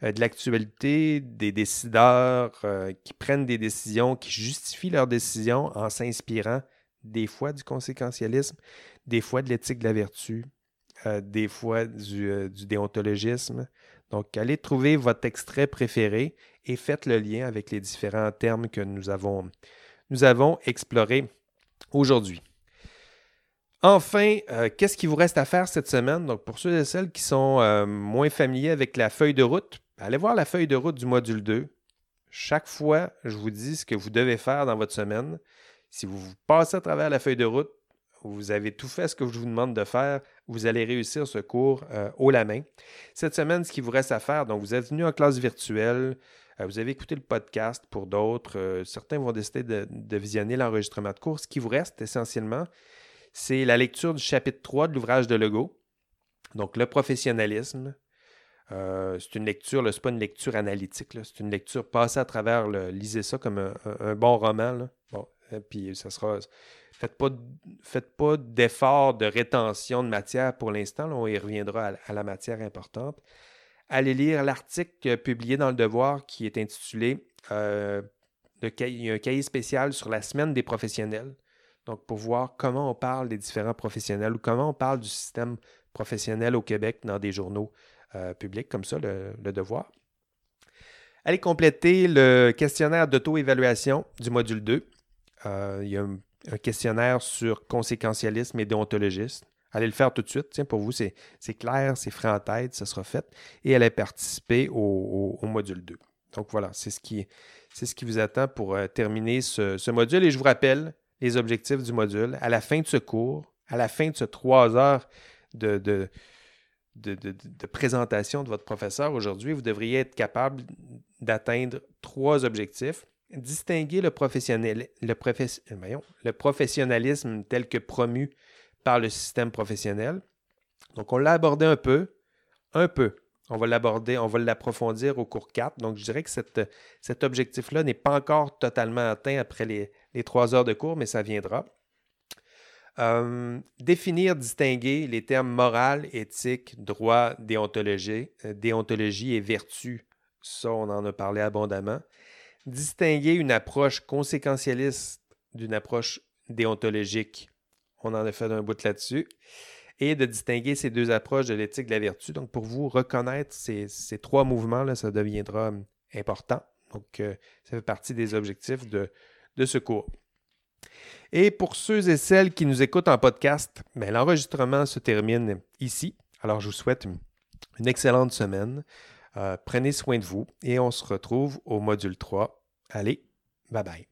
de l'actualité, des décideurs qui prennent des décisions, qui justifient leurs décisions en s'inspirant des fois du conséquentialisme, des fois de l'éthique de la vertu, euh, des fois euh, du, déontologisme. Donc, allez trouver votre extrait préféré et faites le lien avec les différents termes que nous avons explorés aujourd'hui. Enfin, euh, qu'est-ce qu'il vous reste à faire cette semaine? Donc, pour ceux et celles qui sont moins familiers avec la feuille de route, allez voir la feuille de route du module 2. Chaque fois, je vous dis ce que vous devez faire dans votre semaine. Si vous passez à travers la feuille de route, vous avez tout fait ce que je vous demande de faire, vous allez réussir ce cours euh, haut la main. Cette semaine, ce qui vous reste à faire, donc vous êtes venu en classe virtuelle, euh, vous avez écouté le podcast pour d'autres, euh, certains vont décider de, visionner l'enregistrement de cours. Ce qui vous reste essentiellement, c'est la lecture du chapitre 3 de l'ouvrage de Legault, donc le professionnalisme. c'est une lecture, ce n'est pas une lecture analytique, c'est une lecture passée à travers, lisez ça comme un, bon roman. Bon, euh, puis ça sera. Faites pas, faites pas d'effort de rétention de matière pour l'instant. On y reviendra à, la matière importante. Allez lire l'article publié dans Le Devoir qui est intitulé euh, Il y a un cahier spécial sur la semaine des professionnels. Donc, pour voir comment on parle des différents professionnels ou comment on parle du système professionnel au Québec dans des journaux euh, publics comme ça, le, Devoir. Allez compléter le questionnaire d'auto-évaluation du module 2 euh, il y a un, questionnaire sur conséquentialisme et déontologisme. Allez le faire tout de suite. Tiens, pour vous, c'est clair, c'est frais en tête, ça sera fait. Et elle a participé au, module 2. Donc voilà, c'est ce, qui, ce qui vous attend pour euh, terminer ce, module. Et je vous rappelle les objectifs du module. À la fin de ce cours, à la fin de ce trois heures de, présentation de votre professeur aujourd'hui, vous devriez être capable d'atteindre trois objectifs distinguer le, professionnel, le, le professionnalisme tel que promu par le système professionnel. Donc, on l'a abordé un peu, un peu. On va l'aborder, on va l'approfondir au cours 4. Donc, je dirais que cet objectif-là n'est pas encore totalement atteint après les, trois heures de cours, mais ça viendra. Euh, définir, distinguer les termes moral, éthique, droit, déontologie, euh, déontologie et vertu. Ça, on en a parlé abondamment distinguer une approche conséquentialiste d'une approche déontologique. On en a fait un bout là-dessus. Et de distinguer ces deux approches de l'éthique de la vertu. Donc, pour vous reconnaître ces, trois mouvements-là, ça deviendra important. Donc, euh, ça fait partie des objectifs de, ce cours. Et pour ceux et celles qui nous écoutent en podcast, ben, l'enregistrement se termine ici. Alors, je vous souhaite une excellente semaine. Euh, prenez soin de vous et on se retrouve au module 3. Allez, bye bye.